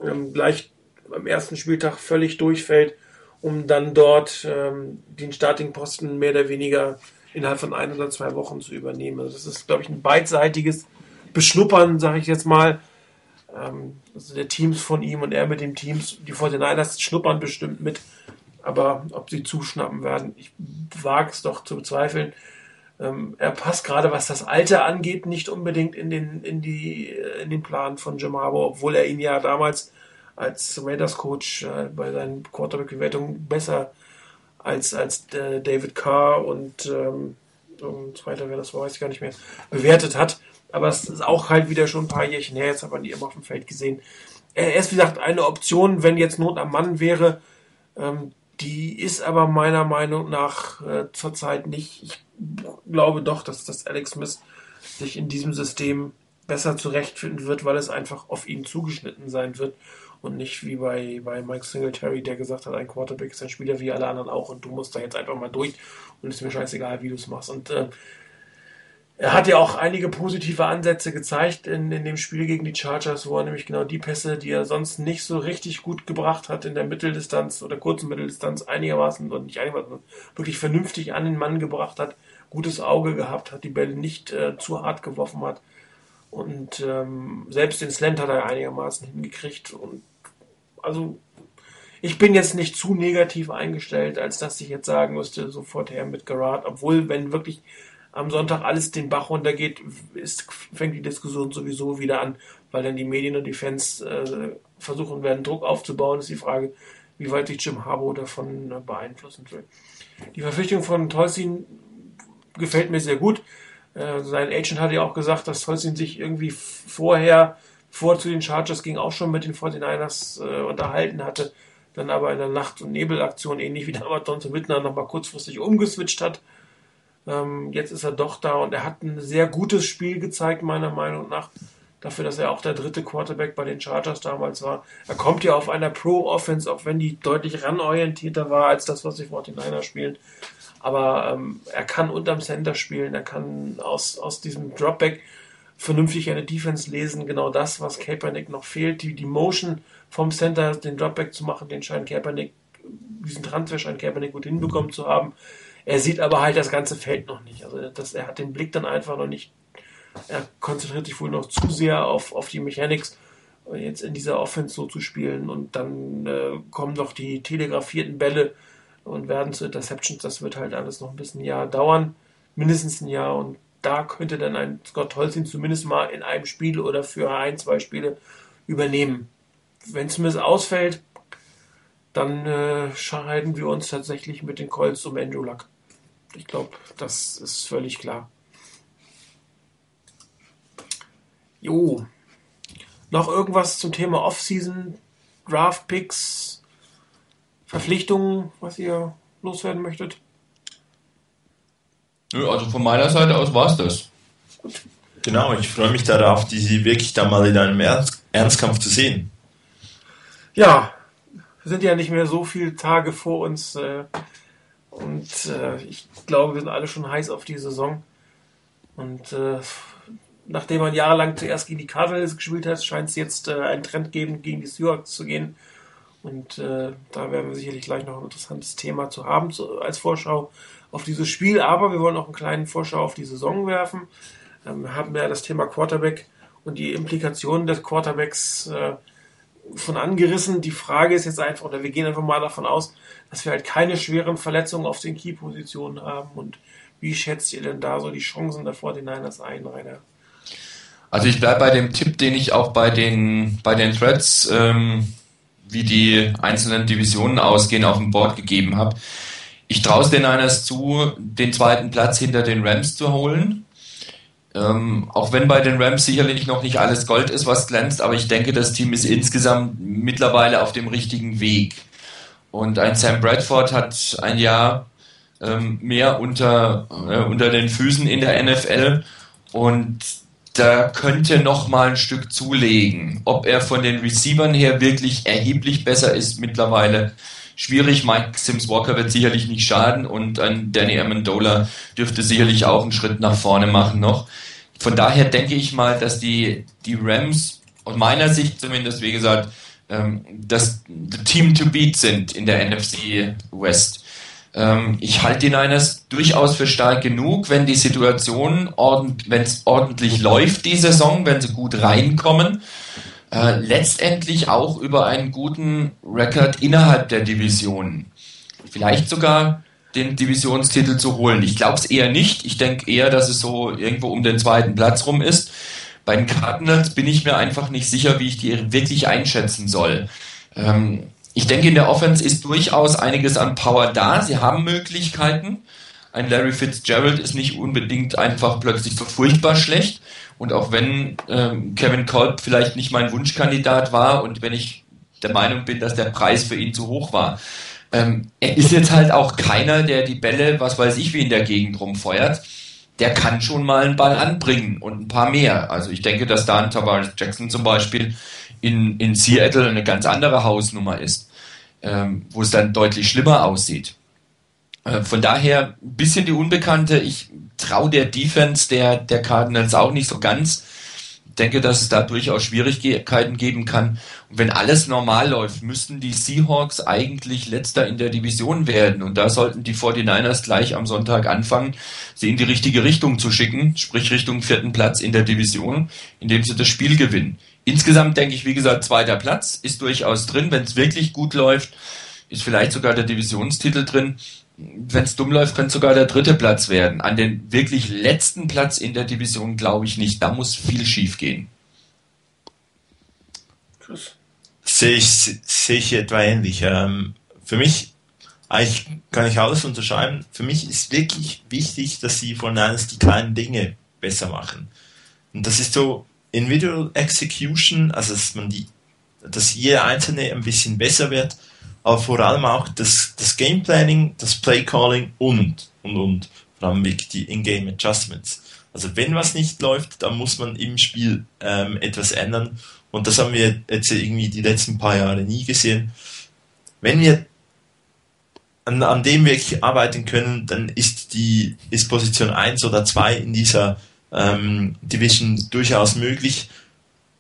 ähm, gleich am ersten Spieltag völlig durchfällt, um dann dort ähm, den Startingposten mehr oder weniger innerhalb von ein oder zwei Wochen zu übernehmen. Also das ist, glaube ich, ein beidseitiges Beschnuppern, sage ich jetzt mal. Ähm, also der Teams von ihm und er mit den Teams, die 49ers schnuppern bestimmt mit. Aber ob sie zuschnappen werden, ich wage es doch zu bezweifeln. Ähm, er passt gerade, was das Alter angeht, nicht unbedingt in den, in die, in den Plan von Jim Harbour, obwohl er ihn ja damals als Raiders Coach äh, bei seinen Quarterback-Bewertungen besser als, als äh, David Carr und ähm, und weiter, wer das war, weiß ich gar nicht mehr, bewertet hat. Aber es ist auch halt wieder schon ein paar Jährchen her, jetzt hat man die immer auf dem Feld gesehen. Er ist, wie gesagt, eine Option, wenn jetzt Not am Mann wäre. Ähm, die ist aber meiner Meinung nach äh, zurzeit nicht. Ich glaube doch, dass das Alex Smith sich in diesem System besser zurechtfinden wird, weil es einfach auf ihn zugeschnitten sein wird und nicht wie bei, bei Mike Singletary, der gesagt hat, ein Quarterback ist ein Spieler wie alle anderen auch und du musst da jetzt einfach mal durch und ist mir scheißegal, wie du es machst. Und äh, er hat ja auch einige positive Ansätze gezeigt in, in dem Spiel gegen die Chargers, wo er nämlich genau die Pässe, die er sonst nicht so richtig gut gebracht hat in der Mitteldistanz oder kurzen Mitteldistanz einigermaßen und nicht einigermaßen wirklich vernünftig an den Mann gebracht hat, gutes Auge gehabt hat, die Bälle nicht äh, zu hart geworfen hat. Und ähm, selbst den Slant hat er einigermaßen hingekriegt. Und also ich bin jetzt nicht zu negativ eingestellt, als dass ich jetzt sagen müsste, sofort her mit Gerard. Obwohl, wenn wirklich am Sonntag alles den Bach runtergeht, ist, fängt die Diskussion sowieso wieder an, weil dann die Medien und die Fans äh, versuchen werden, Druck aufzubauen. Ist die Frage, wie weit sich Jim Harbour davon äh, beeinflussen will. Die Verpflichtung von Tolsin gefällt mir sehr gut. Äh, sein Agent hat ja auch gesagt, dass Tolsin sich irgendwie vorher, vor zu den Chargers ging, auch schon mit den 49ers äh, unterhalten hatte dann aber in der Nacht- und Nebelaktion, ähnlich wie damals Donson Wittner, nochmal kurzfristig umgeswitcht hat. Ähm, jetzt ist er doch da und er hat ein sehr gutes Spiel gezeigt, meiner Meinung nach. Dafür, dass er auch der dritte Quarterback bei den Chargers damals war. Er kommt ja auf einer Pro-Offense, auch wenn die deutlich ranorientierter war als das, was die 49ers spielen. Aber ähm, er kann unterm Center spielen, er kann aus, aus diesem Dropback vernünftig eine Defense lesen. Genau das, was Kaepernick noch fehlt. Die, die Motion vom Center den Dropback zu machen, den scheint Kaepernick, diesen Transfer scheint Kaepernick gut hinbekommen zu haben. Er sieht aber halt das ganze Feld noch nicht. Also das, er hat den Blick dann einfach noch nicht. Er konzentriert sich wohl noch zu sehr auf, auf die Mechanics, jetzt in dieser Offense so zu spielen. Und dann äh, kommen noch die telegrafierten Bälle und werden zu Interceptions. Das wird halt alles noch ein bisschen ein Jahr dauern. Mindestens ein Jahr. Und da könnte dann ein Scott Holzin zumindest mal in einem Spiel oder für ein, zwei Spiele übernehmen wenn Smith ausfällt, dann äh, scheiden wir uns tatsächlich mit den Colts um Andrew Luck. Ich glaube, das ist völlig klar. Jo. Noch irgendwas zum Thema Offseason, Draft Picks, Verpflichtungen, was ihr loswerden möchtet? Also von meiner Seite aus war es das. Gut. Genau, ich freue mich darauf, die wirklich da mal in einem Ernstkampf zu sehen ja, sind ja nicht mehr so viele Tage vor uns. Äh, und äh, ich glaube, wir sind alle schon heiß auf die Saison. Und äh, nachdem man jahrelang zuerst gegen die Cardinals gespielt hat, scheint es jetzt äh, einen Trend geben, gegen die Seahawks zu gehen. Und äh, da werden wir sicherlich gleich noch ein interessantes Thema zu haben zu, als Vorschau auf dieses Spiel. Aber wir wollen auch einen kleinen Vorschau auf die Saison werfen. Ähm, wir haben ja das Thema Quarterback und die Implikationen des Quarterbacks äh, schon angerissen. Die Frage ist jetzt einfach, oder wir gehen einfach mal davon aus, dass wir halt keine schweren Verletzungen auf den Key-Positionen haben. Und wie schätzt ihr denn da so die Chancen davor, den Niners ein, Rainer? Also ich bleibe bei dem Tipp, den ich auch bei den, bei den Threads, ähm, wie die einzelnen Divisionen ausgehen, auf dem Board gegeben habe. Ich traue es den Niners zu, den zweiten Platz hinter den Rams zu holen. Ähm, auch wenn bei den Rams sicherlich noch nicht alles Gold ist, was glänzt, aber ich denke, das Team ist insgesamt mittlerweile auf dem richtigen Weg. Und ein Sam Bradford hat ein Jahr ähm, mehr unter, äh, unter den Füßen in der NFL und da könnte noch mal ein Stück zulegen. Ob er von den Receivern her wirklich erheblich besser ist mittlerweile, schwierig. Mike Sims Walker wird sicherlich nicht schaden und ein Danny Amendola dürfte sicherlich auch einen Schritt nach vorne machen noch. Von daher denke ich mal, dass die, die Rams aus meiner Sicht zumindest, wie gesagt, ähm, das Team to beat sind in der NFC West. Ähm, ich halte die Niners durchaus für stark genug, wenn die Situation, ordent, wenn ordentlich läuft die Saison, wenn sie gut reinkommen. Äh, letztendlich auch über einen guten Rekord innerhalb der Division. Vielleicht sogar den Divisionstitel zu holen. Ich glaube es eher nicht. Ich denke eher, dass es so irgendwo um den zweiten Platz rum ist. Bei den Cardinals bin ich mir einfach nicht sicher, wie ich die wirklich einschätzen soll. Ähm, ich denke, in der Offense ist durchaus einiges an Power da. Sie haben Möglichkeiten. Ein Larry Fitzgerald ist nicht unbedingt einfach plötzlich so furchtbar schlecht. Und auch wenn ähm, Kevin Kolb vielleicht nicht mein Wunschkandidat war und wenn ich der Meinung bin, dass der Preis für ihn zu hoch war, ähm, er ist jetzt halt auch keiner, der die Bälle, was weiß ich, wie in der Gegend rumfeuert. Der kann schon mal einen Ball anbringen und ein paar mehr. Also ich denke, dass da ein Tavares Jackson zum Beispiel in, in Seattle eine ganz andere Hausnummer ist ähm, wo es dann deutlich schlimmer aussieht. Äh, von daher ein bisschen die Unbekannte. Ich traue der Defense der, der Cardinals auch nicht so ganz. Ich denke, dass es da durchaus Schwierigkeiten geben kann. Und wenn alles normal läuft, müssten die Seahawks eigentlich letzter in der Division werden. Und da sollten die 49ers gleich am Sonntag anfangen, sie in die richtige Richtung zu schicken, sprich Richtung vierten Platz in der Division, indem sie das Spiel gewinnen. Insgesamt denke ich, wie gesagt, zweiter Platz ist durchaus drin. Wenn es wirklich gut läuft, ist vielleicht sogar der Divisionstitel drin. Wenn es dumm läuft, könnte sogar der dritte Platz werden. An den wirklich letzten Platz in der Division glaube ich nicht. Da muss viel schief gehen. Sehe ich, sehe ich etwa ähnlich. Ähm, für mich, eigentlich kann ich alles unterschreiben. Für mich ist wirklich wichtig, dass sie von eines die kleinen Dinge besser machen. Und das ist so, Individual Execution, also dass man die, dass jeder einzelne ein bisschen besser wird, aber vor allem auch das, das Game Planning, das Play Calling und, und, und, vor allem die In-Game Adjustments. Also wenn was nicht läuft, dann muss man im Spiel ähm, etwas ändern und das haben wir jetzt irgendwie die letzten paar Jahre nie gesehen. Wenn wir an, an dem wirklich arbeiten können, dann ist die ist Position 1 oder 2 in dieser ähm, Division durchaus möglich.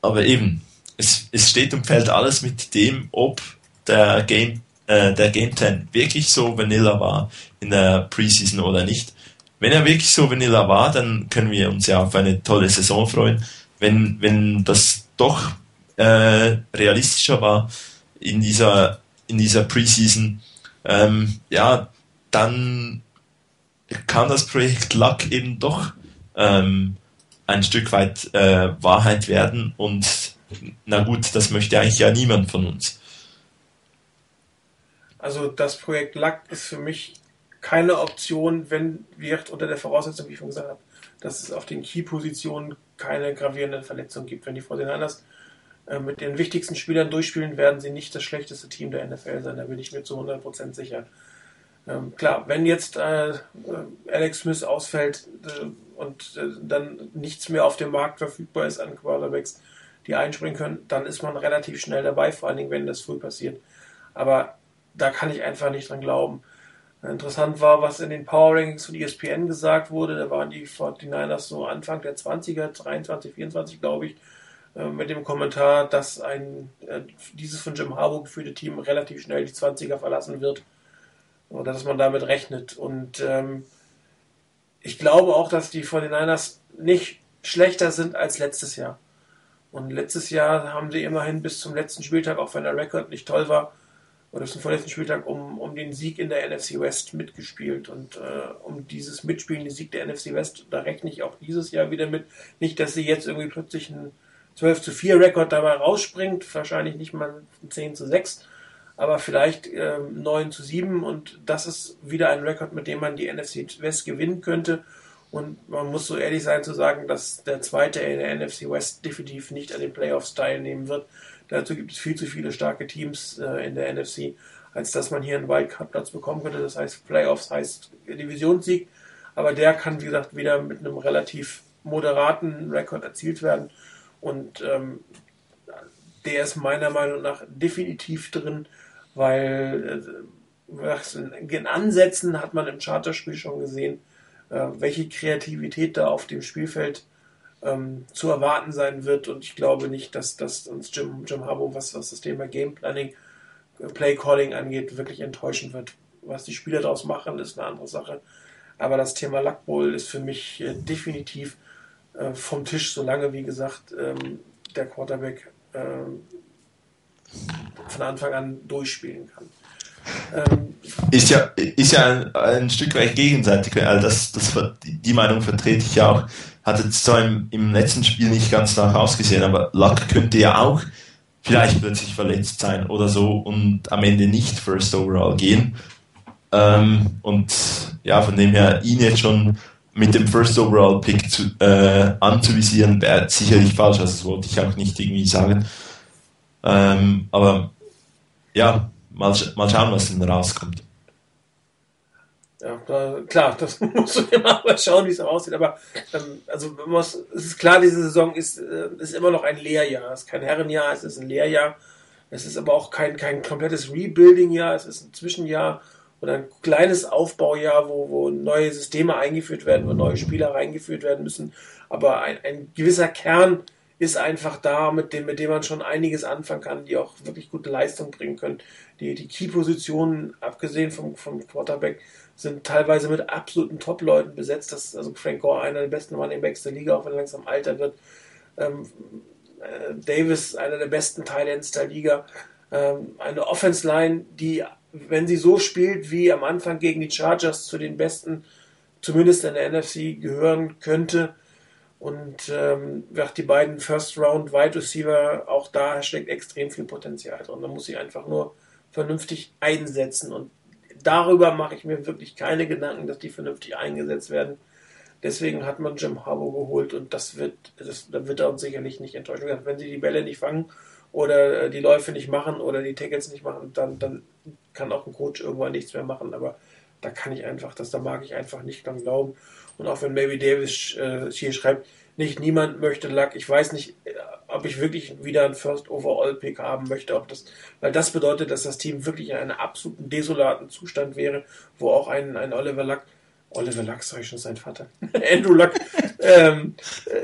Aber eben, es, es steht und fällt alles mit dem, ob der Game, äh, der Game Plan wirklich so vanilla war in der Preseason oder nicht. Wenn er wirklich so vanilla war, dann können wir uns ja auf eine tolle Saison freuen. Wenn, wenn das doch äh, realistischer war in dieser, in dieser Preseason, ähm, ja, dann kann das Projekt Luck eben doch ähm, ein Stück weit äh, Wahrheit werden und na gut, das möchte eigentlich ja niemand von uns. Also das Projekt Luck ist für mich keine Option, wenn wird unter der Voraussetzung, wie ich schon gesagt habe, dass es auf den Key-Positionen keine gravierenden Verletzungen gibt. Wenn die 49ers äh, mit den wichtigsten Spielern durchspielen, werden sie nicht das schlechteste Team der NFL sein. Da bin ich mir zu 100% sicher. Ähm, klar, wenn jetzt äh, äh, Alex Smith ausfällt, äh, und äh, dann nichts mehr auf dem Markt verfügbar ist an Quarterbacks, die einspringen können, dann ist man relativ schnell dabei, vor allen Dingen, wenn das früh passiert. Aber da kann ich einfach nicht dran glauben. Interessant war, was in den Power Rankings von ESPN gesagt wurde. Da waren die 49ers so Anfang der 20er, 23, 24, glaube ich, äh, mit dem Kommentar, dass ein äh, dieses von Jim Harbaugh geführte Team relativ schnell die 20er verlassen wird. Oder dass man damit rechnet. Und ähm, ich glaube auch, dass die 49ers nicht schlechter sind als letztes Jahr. Und letztes Jahr haben sie immerhin bis zum letzten Spieltag, auch wenn der Rekord nicht toll war, oder bis zum vorletzten Spieltag um, um den Sieg in der NFC West mitgespielt. Und äh, um dieses Mitspielen, den Sieg der NFC West, da rechne ich auch dieses Jahr wieder mit. Nicht, dass sie jetzt irgendwie plötzlich einen 12 zu 4 Rekord dabei rausspringt, wahrscheinlich nicht mal ein 10 zu 6, aber vielleicht äh, 9 zu 7 und das ist wieder ein Rekord, mit dem man die NFC West gewinnen könnte. Und man muss so ehrlich sein zu sagen, dass der zweite in der NFC West definitiv nicht an den Playoffs teilnehmen wird. Dazu gibt es viel zu viele starke Teams äh, in der NFC, als dass man hier einen Wildcard-Platz bekommen könnte. Das heißt, Playoffs heißt Divisionssieg, aber der kann, wie gesagt, wieder mit einem relativ moderaten Rekord erzielt werden. Und ähm, der ist meiner Meinung nach definitiv drin, weil äh, in Ansätzen hat man im Charterspiel schon gesehen, äh, welche Kreativität da auf dem Spielfeld ähm, zu erwarten sein wird. Und ich glaube nicht, dass, dass uns Jim, Jim Harbaugh, was, was das Thema Game Planning, äh, Play Calling angeht, wirklich enttäuschen wird. Was die Spieler daraus machen, ist eine andere Sache. Aber das Thema Luck Bowl ist für mich äh, definitiv äh, vom Tisch, solange, wie gesagt, ähm, der Quarterback ähm, von Anfang an durchspielen kann. Ähm, ist ja, ist ja ein, ein Stück weit gegenseitig. Also das, das, die Meinung vertrete ich ja auch. Hat jetzt zwar im, im letzten Spiel nicht ganz nach ausgesehen, aber Luck könnte ja auch vielleicht plötzlich verletzt sein oder so und am Ende nicht First Overall gehen. Ähm, und ja, von dem her ihn jetzt schon mit dem First Overall Pick zu, äh, anzuvisieren, wäre sicherlich falsch. Also das wollte ich auch nicht irgendwie sagen. Ähm, aber ja, mal, mal schauen, was denn rauskommt. Ja, klar, das musst du immer mal schauen, wie es aussieht. Aber ähm, also muss, es ist klar, diese Saison ist, äh, ist immer noch ein Lehrjahr. Es ist kein Herrenjahr, es ist ein Lehrjahr. Es ist aber auch kein, kein komplettes Rebuilding-Jahr, es ist ein Zwischenjahr oder ein kleines Aufbaujahr, wo, wo neue Systeme eingeführt werden, wo neue Spieler reingeführt werden müssen. Aber ein, ein gewisser Kern ist einfach da, mit dem, mit dem man schon einiges anfangen kann, die auch wirklich gute Leistung bringen können. Die, die Key-Positionen, abgesehen vom, vom Quarterback, sind teilweise mit absoluten Top-Leuten besetzt. Das also Frank Gore, einer der besten Running Backs der Liga, auch wenn er langsam alter wird. Ähm, äh, Davis, einer der besten Thailands der Liga. Ähm, eine Offense-Line, die, wenn sie so spielt wie am Anfang gegen die Chargers, zu den besten, zumindest in der NFC, gehören könnte. Und ähm, die beiden First Round Wide Receiver, auch da steckt extrem viel Potenzial drin. Da muss ich einfach nur vernünftig einsetzen. Und darüber mache ich mir wirklich keine Gedanken, dass die vernünftig eingesetzt werden. Deswegen hat man Jim Harbour geholt und das wird, das, da wird er uns sicherlich nicht enttäuschen. Wenn sie die Bälle nicht fangen oder äh, die Läufe nicht machen oder die Tackles nicht machen, dann, dann kann auch ein Coach irgendwann nichts mehr machen. Aber da kann ich einfach, das, da mag ich einfach nicht dran glauben. Und auch wenn Maybe Davis äh, hier schreibt, nicht niemand möchte Luck, ich weiß nicht, äh, ob ich wirklich wieder einen First Overall Pick haben möchte, ob das, weil das bedeutet, dass das Team wirklich in einem absoluten desolaten Zustand wäre, wo auch ein, ein Oliver Luck, Oliver Luck, sag ich schon sein Vater, Andrew Luck, ähm,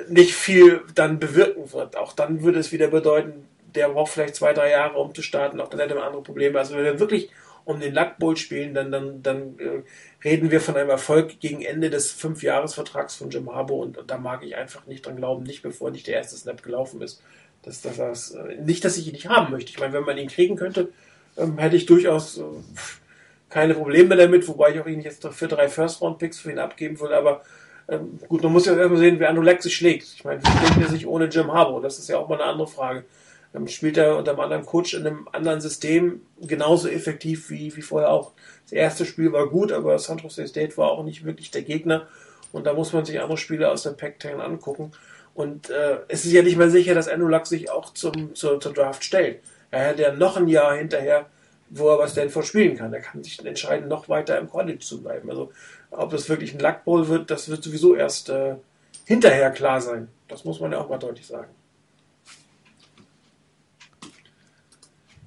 nicht viel dann bewirken wird. Auch dann würde es wieder bedeuten, der braucht vielleicht zwei, drei Jahre, um zu starten, auch dann hätte man andere Probleme. Also wenn wir wirklich um den Luck Bowl spielen, dann, dann, dann äh, reden wir von einem Erfolg gegen Ende des Fünfjahresvertrags von Jim Harbour und, und, da mag ich einfach nicht dran glauben, nicht bevor nicht der erste Snap gelaufen ist. Das, das, das, äh, nicht, dass ich ihn nicht haben möchte. Ich meine, wenn man ihn kriegen könnte, ähm, hätte ich durchaus äh, keine Probleme damit, wobei ich auch ihn jetzt für drei First-Round-Picks für ihn abgeben würde, aber ähm, gut, man muss ja erstmal sehen, wer Andrew sich schlägt. Ich meine, wie schlägt er sich ohne Jim Harbour? Das ist ja auch mal eine andere Frage. Dann spielt er unter einem anderen Coach in einem anderen System genauso effektiv wie, wie vorher auch. Das erste Spiel war gut, aber San Jose State war auch nicht wirklich der Gegner. Und da muss man sich andere Spiele aus der Pac-10 angucken. Und äh, es ist ja nicht mehr sicher, dass Luck sich auch zum, zur, zur Draft stellt. Er hat ja noch ein Jahr hinterher, wo er was Stanford spielen kann. Er kann sich entscheiden, noch weiter im College zu bleiben. Also ob das wirklich ein Luck Bowl wird, das wird sowieso erst äh, hinterher klar sein. Das muss man ja auch mal deutlich sagen.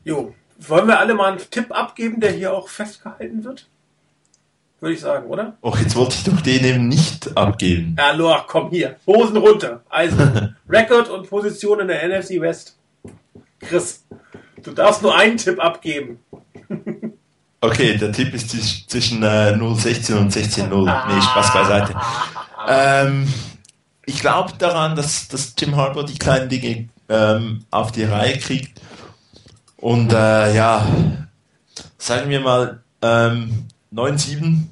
Jo, wollen wir alle mal einen Tipp abgeben, der hier auch festgehalten wird? Würde ich sagen, oder? Och, jetzt wollte ich doch den eben nicht abgeben. Ja, Loa, komm hier. Hosen runter. Also, Rekord und Position in der NFC West. Chris, du darfst nur einen Tipp abgeben. okay, der Tipp ist zwischen äh, 016 und 16-0. Nee, Spaß beiseite. Ähm, ich glaube daran, dass, dass Jim Harbour die kleinen Dinge ähm, auf die Reihe kriegt und äh, ja, sagen wir mal ähm, 9-7.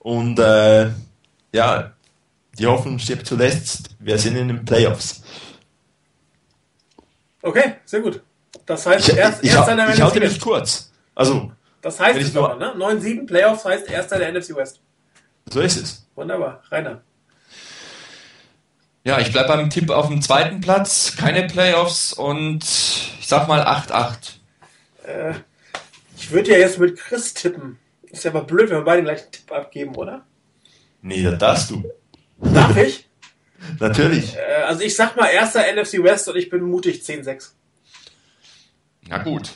Und äh, ja, die Hoffnung stirbt zuletzt. Wir sind in den Playoffs. Okay, sehr gut. Das heißt, ich, erst, ich, erster ich, der ich halte mich kurz. Also, das heißt es nur, ne? 9-7 Playoffs heißt erster der NFC West. So ist es. Wunderbar. Rainer. Ja, ich bleibe beim Tipp auf dem zweiten Platz. Keine Playoffs und sag mal 8-8. Äh, ich würde ja jetzt mit Chris tippen. Ist ja aber blöd, wenn wir beide gleich einen Tipp abgeben, oder? Nee, das darfst du. Darf ich? Natürlich. Äh, also ich sag mal erster NFC West und ich bin mutig 10-6. Na gut.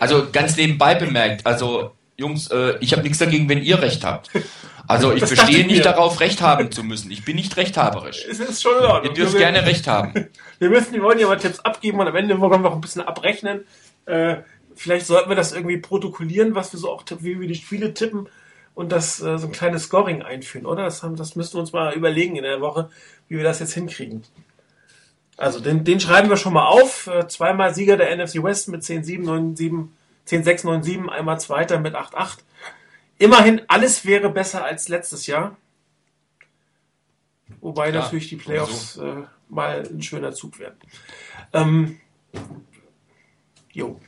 Also ganz nebenbei bemerkt, also Jungs, äh, ich habe nichts dagegen, wenn ihr recht habt. Also ich Das verstehe dachte ich nicht darauf, recht haben zu müssen. Ich bin nicht rechthaberisch. Es ist schon in Ordnung. Ihr dürft wir, gerne recht haben. wir müssen, wir wollen ja mal Tipps abgeben und am Ende wollen wir auch ein bisschen abrechnen. Äh, vielleicht sollten wir das irgendwie protokollieren, was wir so auch tippen, wie wir die Spiele tippen und das äh, so ein kleines Scoring einführen, oder? Das, haben, das müssten wir uns mal überlegen in der Woche, wie wir das jetzt hinkriegen. Also den, den schreiben wir schon mal auf. Äh, zweimal Sieger der NFC West mit 10-7, 9-7, 10-6, 9-7, einmal Zweiter mit 8-8. Immerhin, alles wäre besser als letztes Jahr. Wobei Ja, natürlich die Playoffs äh, mal ein schöner Zug werden. Ähm, jo.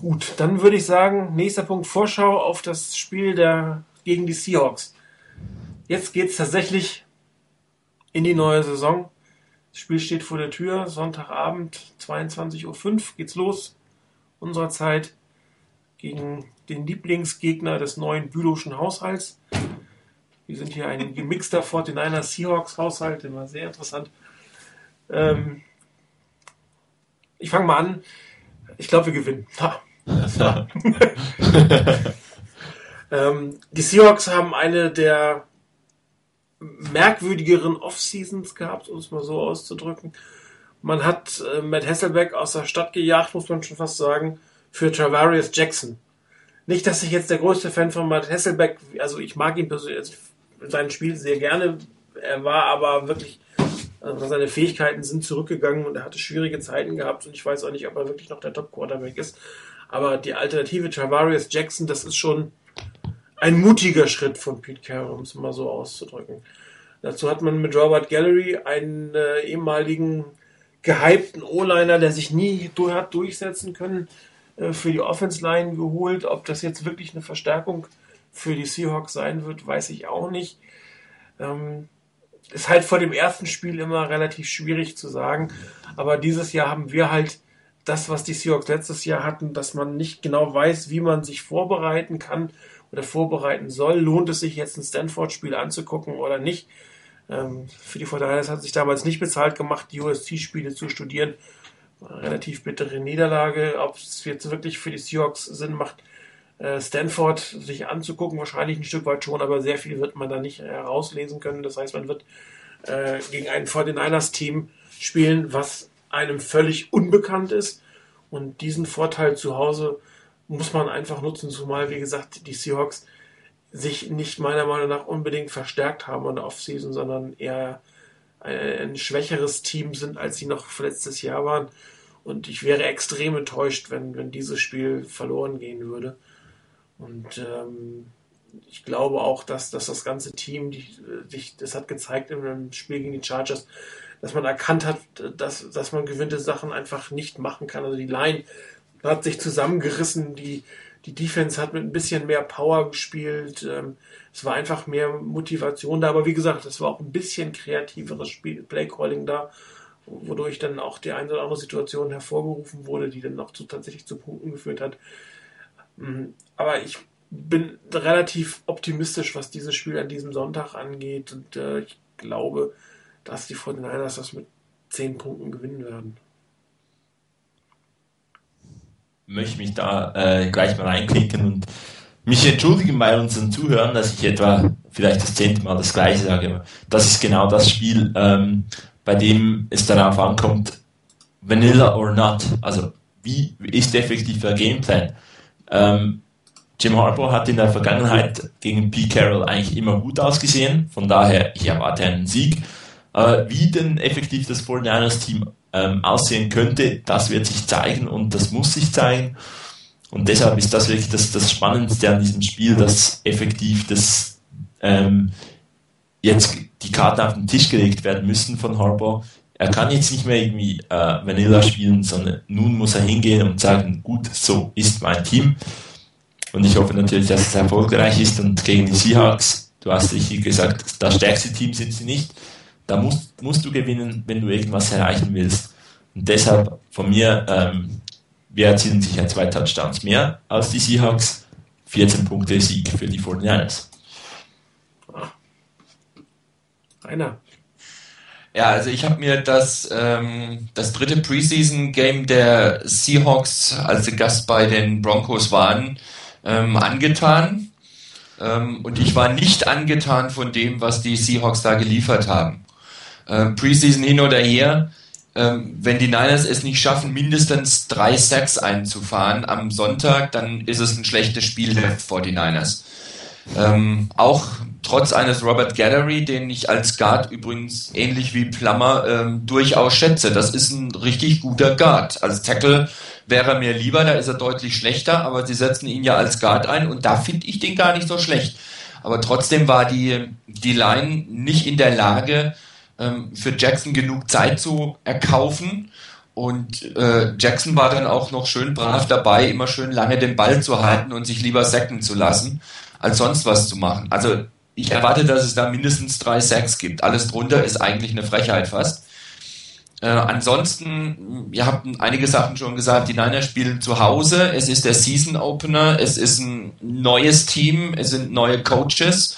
Gut, dann würde ich sagen, nächster Punkt Vorschau auf das Spiel der gegen die Seahawks. Jetzt geht's tatsächlich in die neue Saison. Das Spiel steht vor der Tür. Sonntagabend, 22.05 Uhr geht's los. Unserer Zeit gegen den Lieblingsgegner des neuen Bülowschen Haushalts. Wir sind hier ein gemixter 49er Seahawks Haushalt, immer sehr interessant. Ähm, ich fange mal an. Ich glaube, wir gewinnen. Ha. Ähm, die Seahawks haben eine der merkwürdigeren Off-Seasons gehabt, um es mal so auszudrücken. Man hat äh, Matt Hasselbeck aus der Stadt gejagt, muss man schon fast sagen, für Travarius Jackson. Nicht, dass ich jetzt der größte Fan von Matt Hasselbeck, also ich mag ihn persönlich, also sein Spiel sehr gerne. Er war aber wirklich, also seine Fähigkeiten sind zurückgegangen und er hatte schwierige Zeiten gehabt und ich weiß auch nicht, ob er wirklich noch der Top-Quarterback ist. Aber die Alternative Travarius Jackson, das ist schon ein mutiger Schritt von Pete Carroll, um es mal so auszudrücken. Dazu hat man mit Robert Gallery einen äh, ehemaligen gehypten O-Liner, der sich nie hat durchsetzen können, für die Offense-Line geholt. Ob das jetzt wirklich eine Verstärkung für die Seahawks sein wird, weiß ich auch nicht. Ähm, ist halt vor dem ersten Spiel immer relativ schwierig zu sagen. Aber dieses Jahr haben wir halt das, was die Seahawks letztes Jahr hatten, dass man nicht genau weiß, wie man sich vorbereiten kann oder vorbereiten soll. Lohnt es sich jetzt ein Stanford-Spiel anzugucken oder nicht? Ähm, für die Fortinanders hat sich damals nicht bezahlt gemacht, die USC-Spiele zu studieren. Relativ bittere Niederlage. Ob es jetzt wirklich für die Seahawks Sinn macht, äh, Stanford sich anzugucken, wahrscheinlich ein Stück weit schon, aber sehr viel wird man da nicht herauslesen können. Das heißt, man wird äh, gegen ein 49ers-Team spielen, was einem völlig unbekannt ist. Und diesen Vorteil zu Hause muss man einfach nutzen, zumal, wie gesagt, die Seahawks sich nicht meiner Meinung nach unbedingt verstärkt haben in der Offseason, sondern eher ein, ein schwächeres Team sind, als sie noch letztes Jahr waren. Und ich wäre extrem enttäuscht, wenn, wenn dieses Spiel verloren gehen würde. Und ähm, ich glaube auch, dass, dass das ganze Team, die, sich, das hat gezeigt im Spiel gegen die Chargers, dass man erkannt hat, dass, dass man gewisse Sachen einfach nicht machen kann. Also die Line hat sich zusammengerissen, die, die Defense hat mit ein bisschen mehr Power gespielt. Ähm, es war einfach mehr Motivation da, aber wie gesagt, es war auch ein bisschen kreativeres Spiel, Playcalling da, wodurch dann auch die eine oder andere Situation hervorgerufen wurde, die dann auch zu, tatsächlich zu Punkten geführt hat. Mhm. Aber ich bin relativ optimistisch, was dieses Spiel an diesem Sonntag angeht und äh, ich glaube, dass die 49ers das mit 10 Punkten gewinnen werden. Möchte mich da äh, gleich mal reinklicken und mich entschuldigen bei unseren Zuhörern, dass ich etwa vielleicht das zehnte Mal das Gleiche sage. Das ist genau das Spiel, ähm, bei dem es darauf ankommt, Vanilla or not. Also wie ist effektiv der Gameplan? Ähm, Jim Harbaugh hat in der Vergangenheit gegen Pete Carroll eigentlich immer gut ausgesehen. Von daher, ich erwarte einen Sieg. Aber wie denn effektiv das 49ers-Team ähm, aussehen könnte, das wird sich zeigen und das muss sich zeigen. Und deshalb ist das wirklich das, das Spannendste an diesem Spiel, dass effektiv das ähm, jetzt die Karten auf den Tisch gelegt werden müssen von Harbour. Er kann jetzt nicht mehr irgendwie äh, Vanilla spielen, sondern nun muss er hingehen und sagen, gut, so ist mein Team. Und ich hoffe natürlich, dass es erfolgreich ist und gegen die Seahawks, du hast richtig gesagt, das stärkste Team sind sie nicht. Da musst, musst du gewinnen, wenn du irgendwas erreichen willst. Und deshalb von mir, ähm, wir erzielen sicher zwei Touchdowns mehr als die Seahawks. 14 Punkte Sieg für die 49ers. Rainer. Ja, also ich habe mir das, ähm, das dritte Preseason-Game der Seahawks, als sie Gast bei den Broncos waren, ähm, angetan. Ähm, und ich war nicht angetan von dem, was die Seahawks da geliefert haben. Ähm, Preseason hin oder her, ähm, wenn die Niners es nicht schaffen, mindestens drei Sacks einzufahren am Sonntag, dann ist es ein schlechtes Spiel der 49ers. Ähm, auch trotz eines Robert Gallery, den ich als Guard übrigens ähnlich wie Plummer ähm, durchaus schätze. Das ist ein richtig guter Guard. Als Tackle wäre er mir lieber, da ist er deutlich schlechter, aber sie setzen ihn ja als Guard ein und da finde ich den gar nicht so schlecht. Aber trotzdem war die, die Line nicht in der Lage, ähm, für Jackson genug Zeit zu erkaufen. Und äh, Jackson war dann auch noch schön brav dabei, immer schön lange den Ball zu halten und sich lieber sacken zu lassen, als sonst was zu machen. Also ich erwarte, dass es da mindestens drei Sacks gibt. Alles drunter ist eigentlich eine Frechheit fast. Äh, ansonsten, ihr habt einige Sachen schon gesagt, die Niners spielen zu Hause, es ist der Season Opener, es ist ein neues Team, es sind neue Coaches,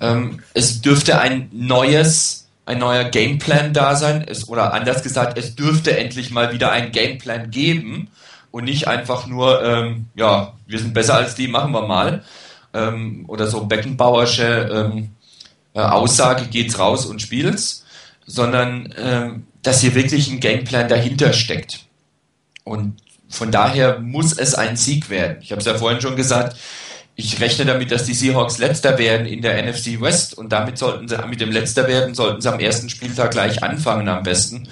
ähm, es dürfte ein neues ein neuer Gameplan da sein, es, oder anders gesagt, es dürfte endlich mal wieder ein Gameplan geben und nicht einfach nur, ähm, ja, wir sind besser als die, machen wir mal. Ähm, oder so Beckenbauersche ähm, äh, Aussage, geht's raus und spielt's, sondern ähm, dass hier wirklich ein Gameplan dahinter steckt. Und von daher muss es ein Sieg werden. Ich habe es ja vorhin schon gesagt, ich rechne damit, dass die Seahawks letzter werden in der NFC West und damit sollten sie, mit dem letzter werden, sollten sie am ersten Spieltag gleich anfangen am besten.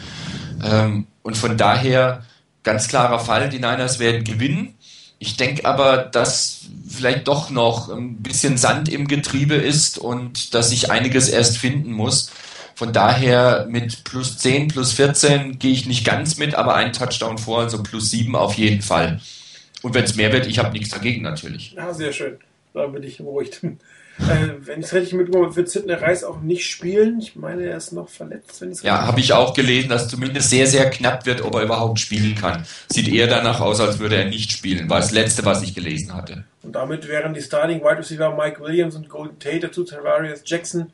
Ähm, und von daher ganz klarer Fall, die Niners werden gewinnen. Ich denke aber, dass vielleicht doch noch ein bisschen Sand im Getriebe ist und dass sich einiges erst finden muss. Von daher mit plus 10, plus 14 gehe ich nicht ganz mit, aber ein Touchdown vor, also plus 7 auf jeden Fall. Und wenn es mehr wird, ich habe nichts dagegen natürlich. Ja, sehr schön. Da bin ich beruhigt. Äh, wenn ich es richtig mitbekommen habe, wird Sidney Reis auch nicht spielen. Ich meine, er ist noch verletzt. Wenn ja, habe ich auch gelesen, dass zumindest sehr, sehr knapp wird, ob er überhaupt spielen kann. Sieht eher danach aus, als würde er nicht spielen. War das Letzte, was ich gelesen hatte. Und damit wären die Starting Wide Receiver Mike Williams und Golden Tate dazu Tavarius Jackson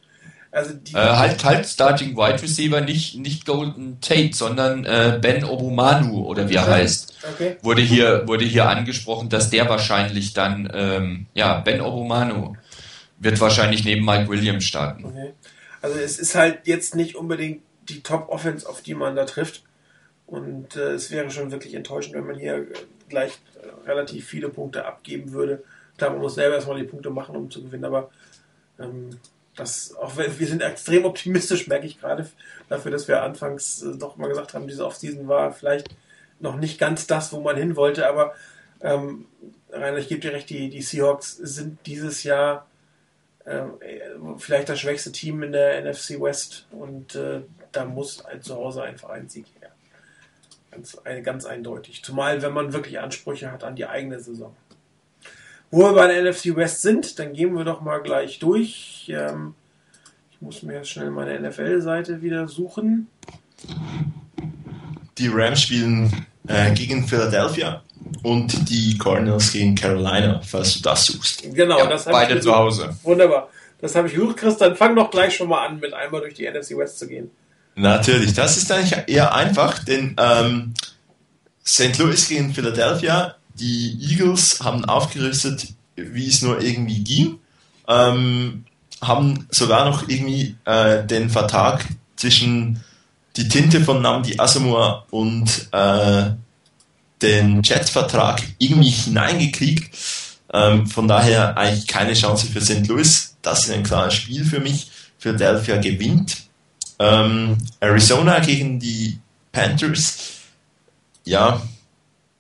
also die äh, halt, halt Starting Wide Receiver, nicht, nicht Golden Tate, sondern äh, Ben Obumanu oder wie er heißt. Okay. Wurde hier, wurde hier angesprochen, dass der wahrscheinlich dann, ähm, ja, Ben Obumanu wird wahrscheinlich neben Mike Williams starten. Okay. Also es ist halt jetzt nicht unbedingt die Top-Offense, auf die man da trifft. Und äh, es wäre schon wirklich enttäuschend, wenn man hier gleich relativ viele Punkte abgeben würde. Klar, man muss selber erstmal die Punkte machen, um zu gewinnen, aber ähm, das, auch wir sind extrem optimistisch, merke ich gerade, dafür, dass wir anfangs äh, doch mal gesagt haben, diese Offseason war vielleicht noch nicht ganz das, wo man hin wollte, aber ähm, Rainer, ich gebe dir recht, die, die Seahawks sind dieses Jahr äh, vielleicht das schwächste Team in der NFC West und äh, da muss ein, zu Hause einfach ein Sieg her. Ganz, ganz eindeutig. Zumal, wenn man wirklich Ansprüche hat an die eigene Saison. Wo wir bei der NFC West sind, dann gehen wir doch mal gleich durch. Ähm, ich muss mir jetzt schnell meine NFL-Seite wieder suchen. Die Rams spielen äh, gegen Philadelphia und die Cardinals gegen Carolina, falls du das suchst. Genau, ja, das beide zu Hause. Wunderbar. Das habe ich gesucht, Chris. Dann fang doch gleich schon mal an, mit einmal durch die NFC West zu gehen. Natürlich, das ist eigentlich eher einfach, denn ähm, St. Louis gegen Philadelphia die Eagles haben aufgerüstet, wie es nur irgendwie ging. Ähm, haben sogar noch irgendwie äh, den Vertrag zwischen die Tinte von Namdi Asamoah und äh, den Jets-Vertrag irgendwie hineingekriegt. Ähm, von daher eigentlich keine Chance für St. Louis. Das ist ein klares Spiel für mich. Philadelphia gewinnt. Ähm, Arizona gegen die Panthers. Ja,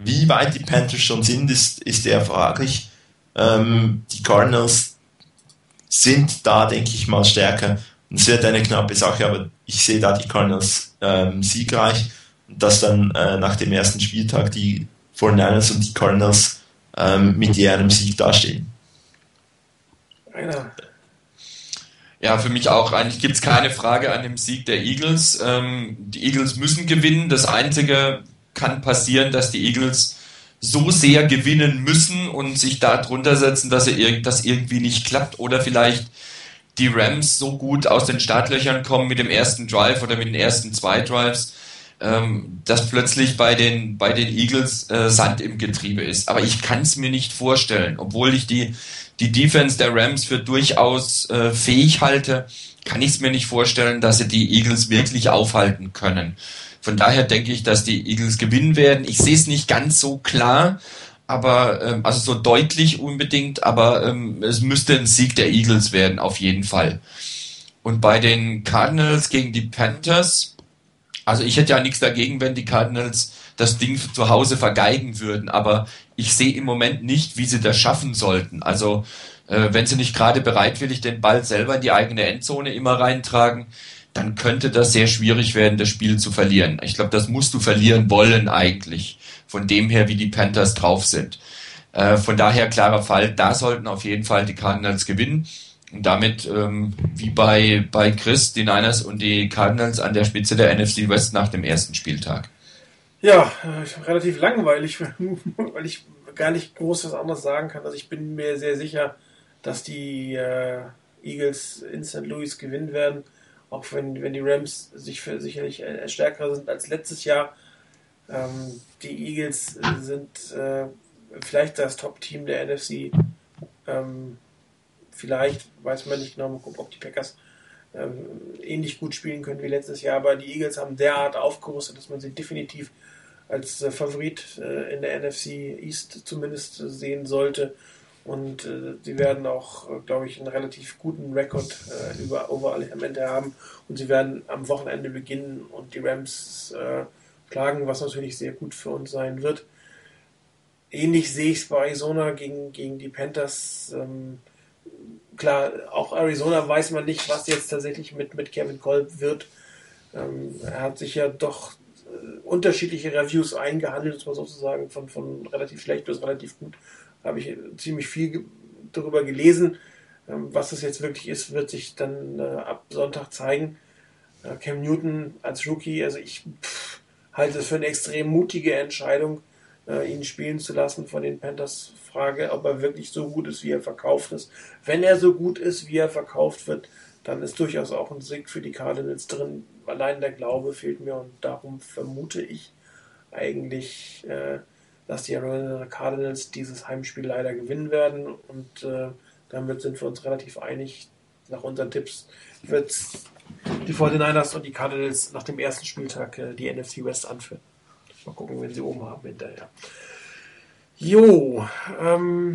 wie weit die Panthers schon sind, ist, ist eher fraglich. Ähm, die Cardinals sind da, denke ich mal, stärker. Und es wird eine knappe Sache, aber ich sehe da die Cardinals ähm, siegreich. Und dass dann äh, nach dem ersten Spieltag die 49ers und die Cardinals ähm, mit ihrem Sieg dastehen. Ja, für mich auch. Eigentlich gibt es keine Frage an dem Sieg der Eagles. Ähm, die Eagles müssen gewinnen. Das Einzige, kann passieren, dass die Eagles so sehr gewinnen müssen und sich da drunter setzen, dass das irgendwie nicht klappt oder vielleicht die Rams so gut aus den Startlöchern kommen mit dem ersten Drive oder mit den ersten zwei Drives, ähm, dass plötzlich bei den, bei den Eagles äh, Sand im Getriebe ist. Aber ich kann es mir nicht vorstellen, obwohl ich die, die Defense der Rams für durchaus äh, fähig halte, kann ich es mir nicht vorstellen, dass sie die Eagles wirklich aufhalten können. Von daher denke ich, dass die Eagles gewinnen werden. Ich sehe es nicht ganz so klar, aber ähm, also so deutlich unbedingt, aber ähm, es müsste ein Sieg der Eagles werden, auf jeden Fall. Und bei den Cardinals gegen die Panthers, also ich hätte ja nichts dagegen, wenn die Cardinals das Ding zu Hause vergeigen würden, aber ich sehe im Moment nicht, wie sie das schaffen sollten. Also äh, wenn sie nicht gerade bereitwillig den Ball selber in die eigene Endzone immer reintragen, dann könnte das sehr schwierig werden, das Spiel zu verlieren. Ich glaube, das musst du verlieren wollen eigentlich, von dem her, wie die Panthers drauf sind. Äh, von daher klarer Fall, da sollten auf jeden Fall die Cardinals gewinnen. Und damit, ähm, wie bei, bei Chris, die Niners und die Cardinals an der Spitze der NFC West nach dem ersten Spieltag. Ja, äh, relativ langweilig, weil ich gar nicht groß was anderes sagen kann. Also ich bin mir sehr sicher, dass die äh, Eagles in St. Louis gewinnen werden auch wenn, wenn die Rams sich für sicherlich äh, stärker sind als letztes Jahr. Ähm, die Eagles sind äh, vielleicht das Top-Team der NFC. Ähm, vielleicht weiß man nicht genau, ob die Packers ähm, ähnlich gut spielen können wie letztes Jahr, aber die Eagles haben derart aufgerüstet, dass man sie definitiv als äh, Favorit äh, in der NFC East zumindest sehen sollte. Und äh, sie werden auch, äh, glaube ich, einen relativ guten Rekord äh, über Overall-Elemente haben. Und sie werden am Wochenende beginnen und die Rams äh, schlagen, was natürlich sehr gut für uns sein wird. Ähnlich sehe ich es bei Arizona gegen, gegen die Panthers. Ähm, klar, auch Arizona weiß man nicht, was jetzt tatsächlich mit, mit Kevin Kolb wird. Ähm, er hat sich ja doch äh, unterschiedliche Reviews eingehandelt, sozusagen von, von relativ schlecht bis relativ gut habe ich ziemlich viel darüber gelesen. Ähm, was es jetzt wirklich ist, wird sich dann äh, ab Sonntag zeigen. Äh, Cam Newton als Rookie, also ich pff, halte es für eine extrem mutige Entscheidung, äh, ihn spielen zu lassen von den Panthers. Frage, ob er wirklich so gut ist, wie er verkauft ist. Wenn er so gut ist, wie er verkauft wird, dann ist durchaus auch ein Sieg für die Cardinals drin. Allein der Glaube fehlt mir und darum vermute ich eigentlich, äh, dass die Arizona Cardinals dieses Heimspiel leider gewinnen werden und äh, damit sind wir uns relativ einig. Nach unseren Tipps wird die 49ers und die Cardinals nach dem ersten Spieltag äh, die NFC West anführen. Mal gucken, wenn sie oben haben hinterher. Jo, ähm,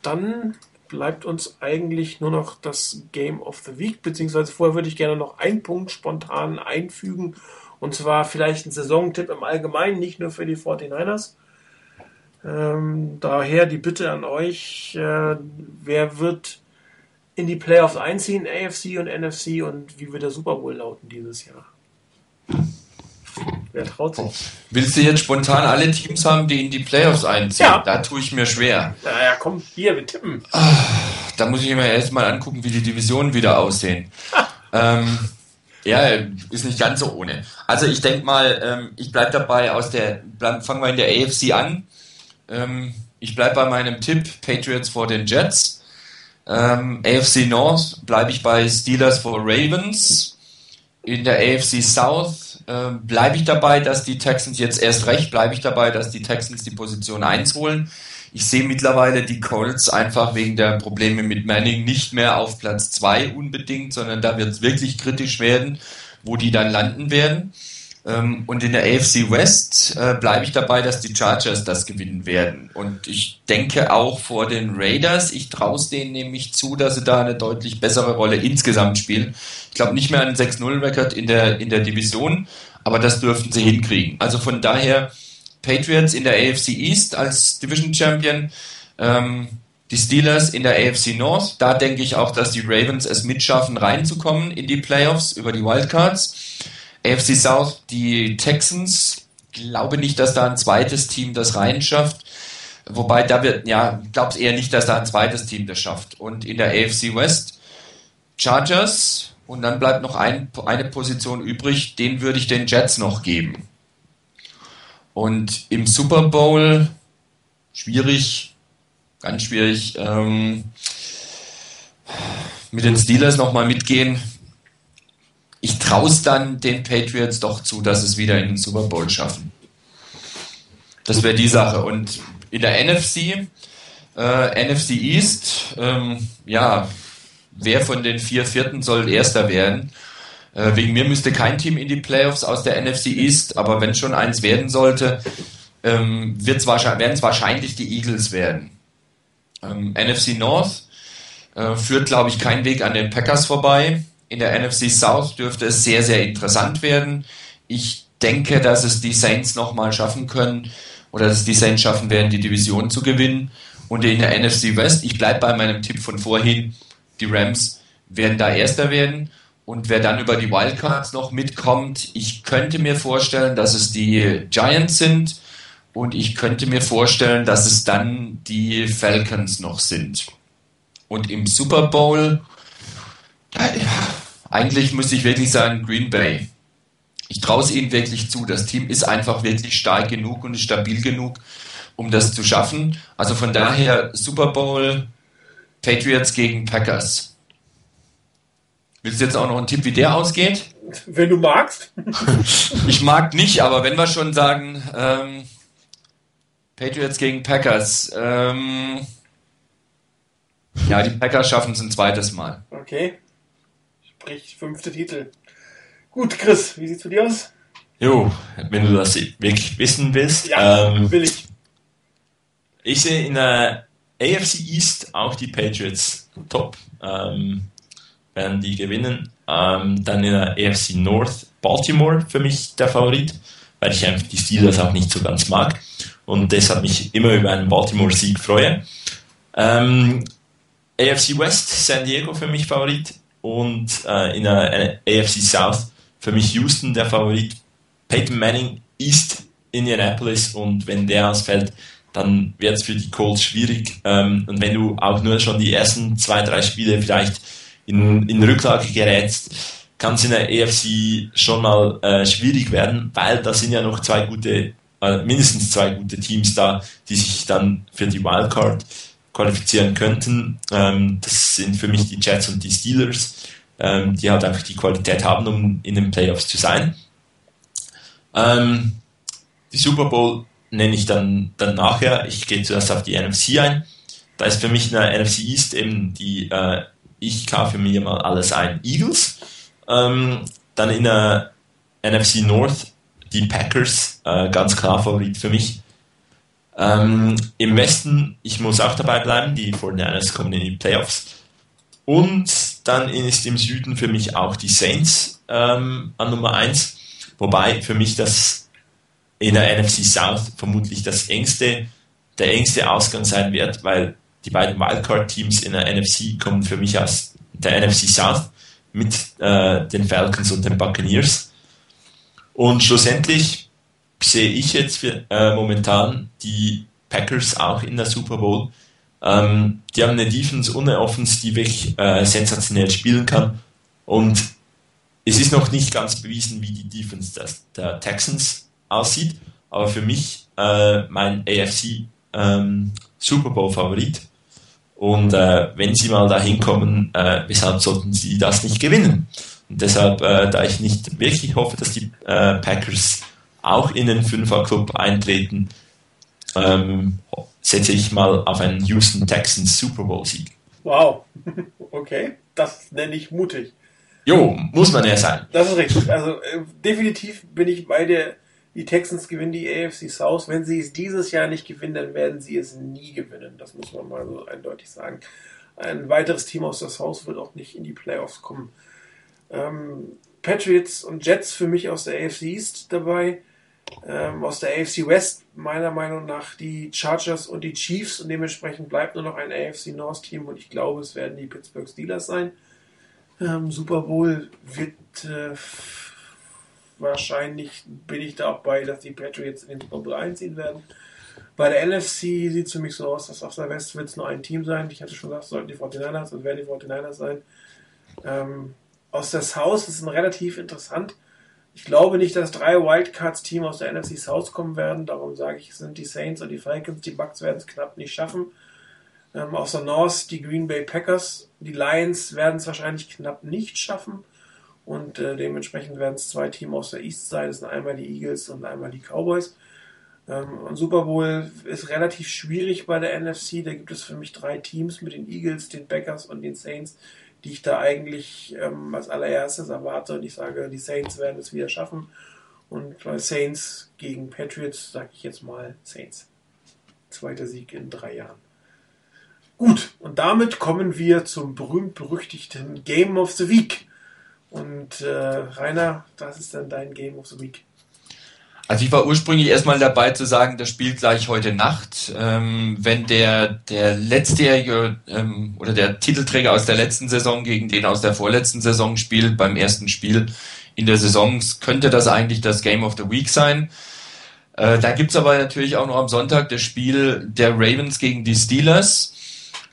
dann bleibt uns eigentlich nur noch das Game of the Week, beziehungsweise vorher würde ich gerne noch einen Punkt spontan einfügen, und zwar vielleicht ein Saisontipp im Allgemeinen, nicht nur für die 49ers, ähm, daher die Bitte an euch, äh, wer wird in die Playoffs einziehen, AFC und NFC und wie wird der Super Bowl lauten dieses Jahr? Wer traut sich? Willst du jetzt spontan alle Teams haben, die in die Playoffs einziehen? Ja. Da tue ich mir schwer. Naja, komm, hier, wir tippen. Da muss ich mir erstmal angucken, wie die Divisionen wieder aussehen. ähm, ja, ist nicht ganz so ohne. Also ich denke mal, ähm, ich bleibe dabei aus der, fangen wir in der AFC an. Ähm, ich bleibe bei meinem Tipp Patriots vor den Jets. Ähm, AFC North bleibe ich bei Steelers vor Ravens. In der AFC South äh, bleibe ich dabei, dass die Texans jetzt erst recht, bleibe ich dabei, dass die Texans die Position 1 holen. Ich sehe mittlerweile die Colts einfach wegen der Probleme mit Manning nicht mehr auf Platz 2 unbedingt, sondern da wird es wirklich kritisch werden, wo die dann landen werden. Ähm, und in der AFC West äh, bleibe ich dabei, dass die Chargers das gewinnen werden. Und ich denke auch vor den Raiders, ich traue es denen nämlich zu, dass sie da eine deutlich bessere Rolle insgesamt spielen. Ich glaube nicht mehr einen 6-0-Record in der, in der Division, aber das dürften sie hinkriegen. Also von daher Patriots in der AFC East als Division Champion. Ähm, die Steelers in der AFC North, da denke ich auch, dass die Ravens es mitschaffen, reinzukommen in die Playoffs über die Wildcards. AFC South, die Texans, glaube nicht, dass da ein zweites Team das reinschafft. Wobei da wird, ja, glaube eher nicht, dass da ein zweites Team das schafft. Und in der AFC West Chargers und dann bleibt noch ein, eine Position übrig, den würde ich den Jets noch geben. Und im Super Bowl schwierig, ganz schwierig. Ähm, mit den Steelers nochmal mitgehen. Ich traue es dann den Patriots doch zu, dass es wieder in den Super Bowl schaffen. Das wäre die Sache. Und in der NFC, äh, NFC East, ähm, ja, wer von den vier Vierten soll Erster werden? Äh, wegen mir müsste kein Team in die Playoffs aus der NFC East, aber wenn schon eins werden sollte, ähm, werden es wahrscheinlich die Eagles werden. Ähm, NFC North äh, führt, glaube ich, kein Weg an den Packers vorbei. In der NFC South dürfte es sehr, sehr interessant werden. Ich denke, dass es die Saints nochmal schaffen können oder dass es die Saints schaffen werden, die Division zu gewinnen. Und in der NFC West, ich bleibe bei meinem Tipp von vorhin, die Rams werden da Erster werden. Und wer dann über die Wildcards noch mitkommt, ich könnte mir vorstellen, dass es die Giants sind und ich könnte mir vorstellen, dass es dann die Falcons noch sind. Und im Super Bowl, eigentlich müsste ich wirklich sagen Green Bay. Ich traue es ihnen wirklich zu. Das Team ist einfach wirklich stark genug und stabil genug, um das zu schaffen. Also von daher Super Bowl, Patriots gegen Packers. Willst du jetzt auch noch einen Tipp, wie der ausgeht? Wenn du magst. ich mag nicht, aber wenn wir schon sagen, ähm, Patriots gegen Packers, ähm, ja, die Packers schaffen es ein zweites Mal. Okay. Sprich, fünfte Titel. Gut, Chris, wie sieht's für dir aus? Jo, wenn du das wirklich wissen willst. Ja, ähm, will ich. Ich sehe in der AFC East auch die Patriots top. Ähm, werden die gewinnen. Ähm, dann in der AFC North Baltimore für mich der Favorit, weil ich einfach die Steelers auch nicht so ganz mag und deshalb mich immer über einen Baltimore-Sieg freue. Ähm, AFC West San Diego für mich Favorit und äh, in der AFC South für mich Houston der Favorit. Peyton Manning East Indianapolis und wenn der ausfällt, dann wird es für die Colts schwierig. Ähm, und wenn du auch nur schon die ersten zwei, drei Spiele vielleicht in, in Rücklage gerätst, kann es in der EFC schon mal äh, schwierig werden, weil da sind ja noch zwei gute, äh, mindestens zwei gute Teams da, die sich dann für die Wildcard qualifizieren könnten. Ähm, das sind für mich die Jets und die Steelers, ähm, die halt einfach die Qualität haben, um in den Playoffs zu sein. Ähm, die Super Bowl nenne ich dann, dann nachher. Ich gehe zuerst auf die NFC ein. Da ist für mich in der NFC East eben die äh, ich kaufe mir mal alles ein. Eagles, ähm, dann in der NFC North die Packers, äh, ganz klar Favorit für mich. Ähm, Im Westen, ich muss auch dabei bleiben, die 49ers kommen in die Playoffs. Und dann ist im Süden für mich auch die Saints ähm, an Nummer 1. Wobei für mich das in der NFC South vermutlich das engste, der engste Ausgang sein wird, weil die beiden Wildcard-Teams in der NFC kommen für mich aus der NFC South mit äh, den Falcons und den Buccaneers. Und schlussendlich sehe ich jetzt für, äh, momentan die Packers auch in der Super Bowl. Ähm, die haben eine Defense eine Offense, die wirklich äh, sensationell spielen kann. Und es ist noch nicht ganz bewiesen, wie die Defense des, der Texans aussieht. Aber für mich äh, mein AFC ähm, Super Bowl Favorit. Und äh, wenn sie mal dahin kommen, äh, weshalb sollten sie das nicht gewinnen? Und deshalb, äh, da ich nicht wirklich hoffe, dass die äh, Packers auch in den Fünfer-Club eintreten, ähm, setze ich mal auf einen Houston Texans Super Bowl-Sieg. Wow, okay, das nenne ich mutig. Jo, muss man ja sein. Das ist richtig. Also äh, definitiv bin ich bei der die Texans gewinnen die AFC South. Wenn sie es dieses Jahr nicht gewinnen, dann werden sie es nie gewinnen. Das muss man mal so eindeutig sagen. Ein weiteres Team aus der South wird auch nicht in die Playoffs kommen. Ähm, Patriots und Jets für mich aus der AFC East dabei. Ähm, aus der AFC West meiner Meinung nach die Chargers und die Chiefs und dementsprechend bleibt nur noch ein AFC North Team und ich glaube, es werden die Pittsburgh Steelers sein. Ähm, Super Bowl wird äh, wahrscheinlich bin ich da auch bei, dass die Patriots in den Super Bowl einziehen werden. Bei der NFC sieht es für mich so aus, dass aus der West wird es nur ein Team sein. Ich hatte schon gesagt, es sollten die 49ers und werden die 49ers sein. Ähm, aus der South ist es relativ interessant. Ich glaube nicht, dass drei Wildcards-Teams aus der NFC South kommen werden. Darum sage ich, sind die Saints und die Falcons. Die Bucks werden es knapp nicht schaffen. Ähm, aus der North die Green Bay Packers. Die Lions werden es wahrscheinlich knapp nicht schaffen. Und äh, dementsprechend werden es zwei Teams aus der East Side. Das sind einmal die Eagles und einmal die Cowboys. Ähm, und Super Bowl ist relativ schwierig bei der NFC. Da gibt es für mich drei Teams mit den Eagles, den Packers und den Saints, die ich da eigentlich ähm, als allererstes erwarte. Und ich sage, die Saints werden es wieder schaffen. Und bei Saints gegen Patriots sage ich jetzt mal Saints. Zweiter Sieg in drei Jahren. Gut, und damit kommen wir zum berühmt-berüchtigten Game of the Week. Und äh, Rainer, was ist dann dein Game of the Week? Also ich war ursprünglich erstmal dabei zu sagen, das spielt gleich heute Nacht. Ähm, wenn der, der letztjährige ähm, oder der Titelträger aus der letzten Saison gegen den aus der vorletzten Saison spielt, beim ersten Spiel in der Saison, könnte das eigentlich das Game of the Week sein. Äh, da gibt's aber natürlich auch noch am Sonntag das Spiel der Ravens gegen die Steelers.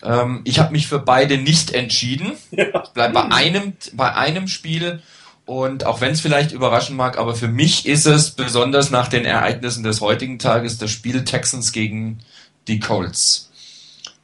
Ähm, ich habe mich für beide nicht entschieden. Ja. Bleib bei einem, bei einem Spiel. Und auch wenn es vielleicht überraschen mag, aber für mich ist es besonders nach den Ereignissen des heutigen Tages das Spiel Texans gegen die Colts.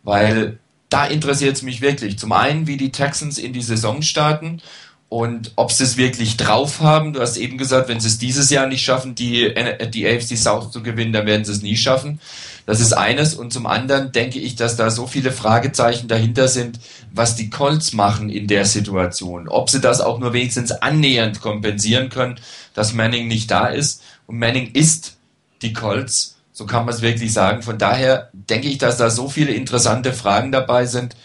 Weil da interessiert es mich wirklich. Zum einen, wie die Texans in die Saison starten und ob sie es wirklich drauf haben. Du hast eben gesagt, wenn sie es dieses Jahr nicht schaffen, die, die AFC South zu gewinnen, dann werden sie es nie schaffen. Das ist eines. Und zum anderen denke ich, dass da so viele Fragezeichen dahinter sind, was die Colts machen in der Situation. Ob sie das auch nur wenigstens annähernd kompensieren können, dass Manning nicht da ist. Und Manning ist die Colts. So kann man es wirklich sagen. Von daher denke ich, dass da so viele interessante Fragen dabei sind,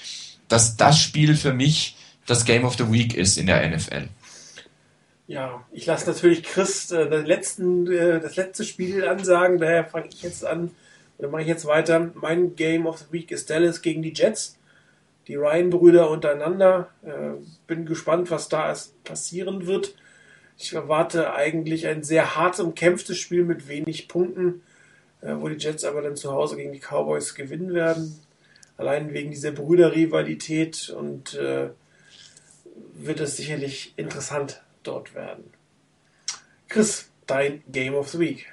dass das Spiel für mich das Game of the Week ist in der NFL. Ja, ich lasse natürlich Chris äh, das, letzten, äh, das letzte Spiel ansagen, daher fange ich jetzt an dann mache ich jetzt weiter. Mein Game of the Week ist Dallas gegen die Jets. Die Ryan-Brüder untereinander. Äh, bin gespannt, was da passieren wird. Ich erwarte eigentlich ein sehr hart umkämpftes Spiel mit wenig Punkten, äh, wo die Jets aber dann zu Hause gegen die Cowboys gewinnen werden. Allein wegen dieser Brüderrivalität und äh, wird es sicherlich interessant dort werden. Chris, dein Game of the Week.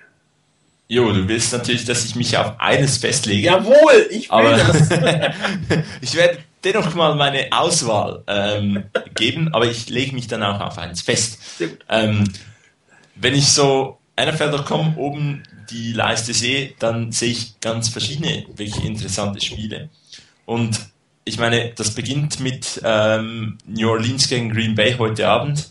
Jo, du willst natürlich, dass ich mich auf eines festlege. Jawohl, ich will aber das. ich werde dennoch mal meine Auswahl ähm, geben, aber ich lege mich dann auch auf eins fest. Ähm, wenn ich so NFL.com oben die Leiste sehe, dann sehe ich ganz verschiedene, wirklich interessante Spiele. Und ich meine, das beginnt mit ähm, New Orleans gegen Green Bay heute Abend.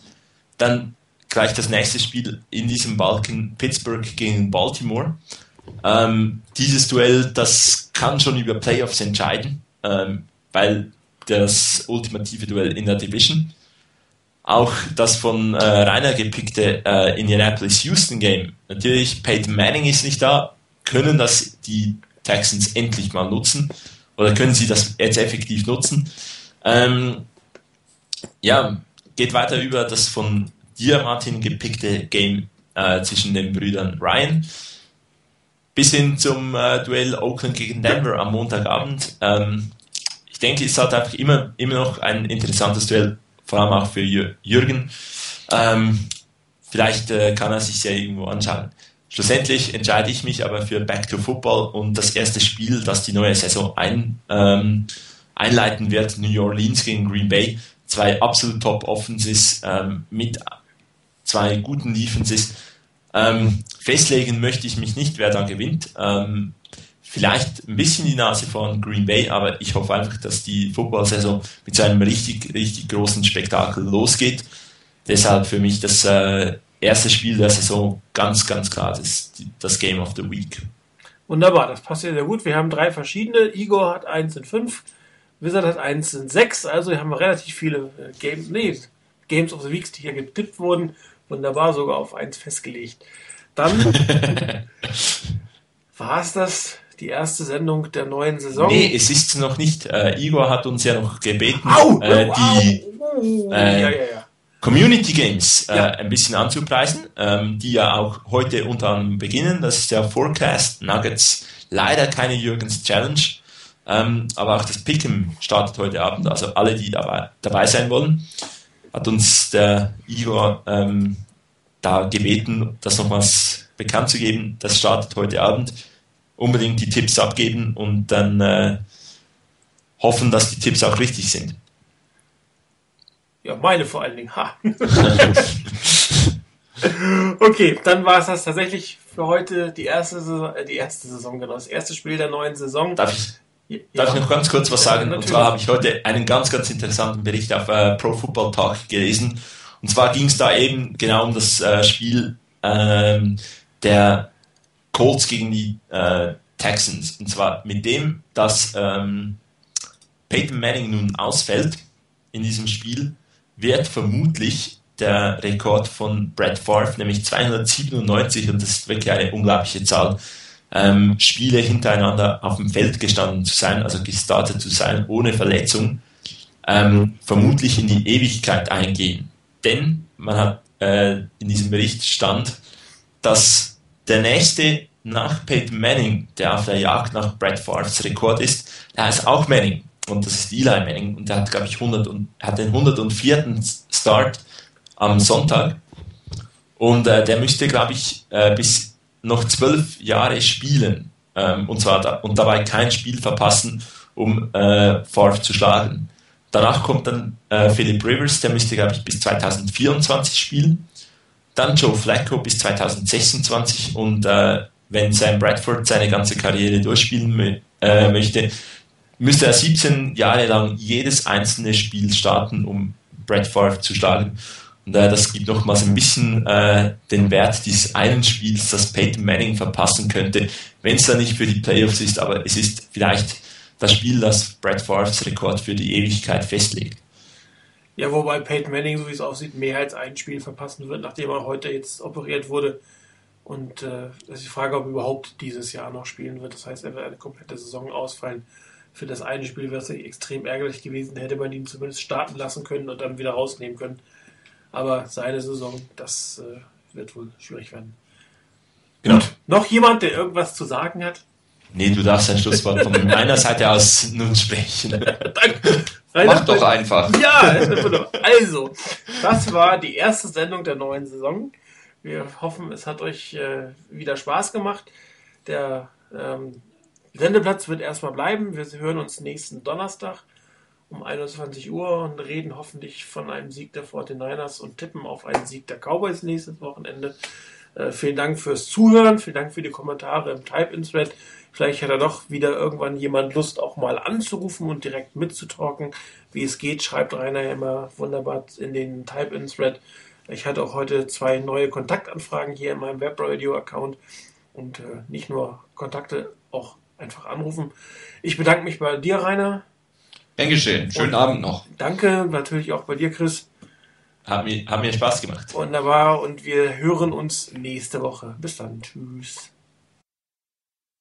Dann gleich das nächste Spiel in diesem Balken Pittsburgh gegen Baltimore. Ähm, dieses Duell, das kann schon über Playoffs entscheiden, ähm, weil das ultimative Duell in der Division. Auch das von äh, Rainer gepickte äh, Indianapolis-Houston Game. Natürlich, Peyton Manning ist nicht da. Können das die Texans endlich mal nutzen? Oder können sie das jetzt effektiv nutzen? Ähm, ja, geht weiter über das von dir, Martin, gepickte Game äh, zwischen den Brüdern Ryan. Bis hin zum äh, Duell Oakland gegen Denver am Montagabend. Ähm, ich denke, es hat einfach immer, immer noch ein interessantes Duell, vor allem auch für Jürgen. Ähm, vielleicht äh, kann er sich ja irgendwo anschauen. Schlussendlich entscheide ich mich aber für Back to Football und das erste Spiel, das die neue Saison ein, ähm, einleiten wird, New Orleans gegen Green Bay. Zwei absolut top Offenses ähm, mit zwei guten Defenses. Ähm, festlegen möchte ich mich nicht, wer da gewinnt. Ähm, vielleicht ein bisschen die Nase von Green Bay, aber ich hoffe einfach, dass die Football-Saison mit so einem richtig, richtig großen Spektakel losgeht. Deshalb für mich das äh, erste Spiel der Saison ganz, ganz klar das, das Game of the Week. Wunderbar, das passt ja sehr gut. Wir haben drei verschiedene. Igor hat eins in fünf, Wizard hat eins in sechs. Also wir haben relativ viele äh, Game, nee, Games of the Weeks, die hier getippt wurden. Wunderbar, sogar auf eins festgelegt. Dann war es das, die erste Sendung der neuen Saison. Nee, es ist noch nicht. Äh, Igor hat uns ja noch gebeten, au, äh, die au, äh, ja, ja, ja. Community Games äh, ein bisschen anzupreisen, ähm, die ja auch heute unter anderem beginnen. Das ist der Forecast Nuggets. Leider keine Jürgens Challenge. Ähm, aber auch das Pick'em startet heute Abend. Also alle, die dabei, dabei sein wollen hat uns der Igor ähm, da gebeten, das nochmals bekannt zu geben. Das startet heute Abend. Unbedingt die Tipps abgeben und dann äh, hoffen, dass die Tipps auch richtig sind. Ja, meine vor allen Dingen. Ha. okay, dann war es das tatsächlich für heute die erste Saison, äh, die erste Saison, genau, das erste Spiel der neuen Saison. Darf ich, darf ich noch ganz kurz was sagen? Ja, und zwar habe ich heute einen ganz, ganz interessanten Bericht auf äh, Pro Football Talk gelesen. Und zwar ging es da eben genau um das äh, Spiel ähm, der Colts gegen die äh, Texans. Und zwar mit dem, dass ähm, Peyton Manning nun ausfällt in diesem Spiel, wird vermutlich der Rekord von Brad Favre, nämlich 297, und das ist wirklich eine unglaubliche Zahl, ähm, Spiele hintereinander auf dem Feld gestanden zu sein, also gestartet zu sein, ohne Verletzung, ähm, vermutlich in die Ewigkeit eingehen. Denn man hat äh, in diesem Bericht stand, dass der nächste nach Peyton Manning, der auf der Jagd nach Brad Favre's Rekord ist, der heißt auch Manning und das ist Eli Manning und der hat glaube ich 100 und hat den 104. Start am Sonntag und äh, der müsste glaube ich äh, bis noch zwölf Jahre spielen ähm, und zwar da, und dabei kein Spiel verpassen, um äh, Favre zu schlagen. Danach kommt dann äh, Philip Rivers, der müsste glaube ich bis 2024 spielen. Dann Joe Flacco bis 2026 und äh, wenn Sam Bradford seine ganze Karriere durchspielen äh, möchte, müsste er 17 Jahre lang jedes einzelne Spiel starten, um Brad Favre zu schlagen. Und das gibt nochmals ein bisschen äh, den Wert dieses einen Spiels, das Peyton Manning verpassen könnte, wenn es da nicht für die Playoffs ist, aber es ist vielleicht das Spiel, das Brad Favres Rekord für die Ewigkeit festlegt. Ja, wobei Peyton Manning, so wie es aussieht, mehr als ein Spiel verpassen wird, nachdem er heute jetzt operiert wurde. Und äh, das ist die Frage, ob er überhaupt dieses Jahr noch spielen wird. Das heißt, er wird eine komplette Saison ausfallen. Für das eine Spiel wäre es extrem ärgerlich gewesen, hätte man ihn zumindest starten lassen können und dann wieder rausnehmen können. Aber seine Saison, das äh, wird wohl schwierig werden. Genau. Und noch jemand, der irgendwas zu sagen hat? Nee, du darfst ein Schlusswort von meiner Seite aus nun sprechen. Danke. Mach doch einfach. Ja, also, das war die erste Sendung der neuen Saison. Wir hoffen, es hat euch äh, wieder Spaß gemacht. Der ähm, Sendeplatz wird erstmal bleiben. Wir hören uns nächsten Donnerstag um 21 Uhr und reden hoffentlich von einem Sieg der 49ers und tippen auf einen Sieg der Cowboys nächstes Wochenende. Äh, vielen Dank fürs Zuhören, vielen Dank für die Kommentare im Type-In-Thread. Vielleicht hat er doch wieder irgendwann jemand Lust, auch mal anzurufen und direkt mitzutalken. Wie es geht, schreibt Rainer immer wunderbar in den Type-In-Thread. Ich hatte auch heute zwei neue Kontaktanfragen hier in meinem Webradio-Account und äh, nicht nur Kontakte, auch einfach anrufen. Ich bedanke mich bei dir, Rainer. Geschehen. Schönen und Abend noch. Danke, natürlich auch bei dir, Chris. Hat mir, hat mir Spaß gemacht. Wunderbar und wir hören uns nächste Woche. Bis dann. Tschüss.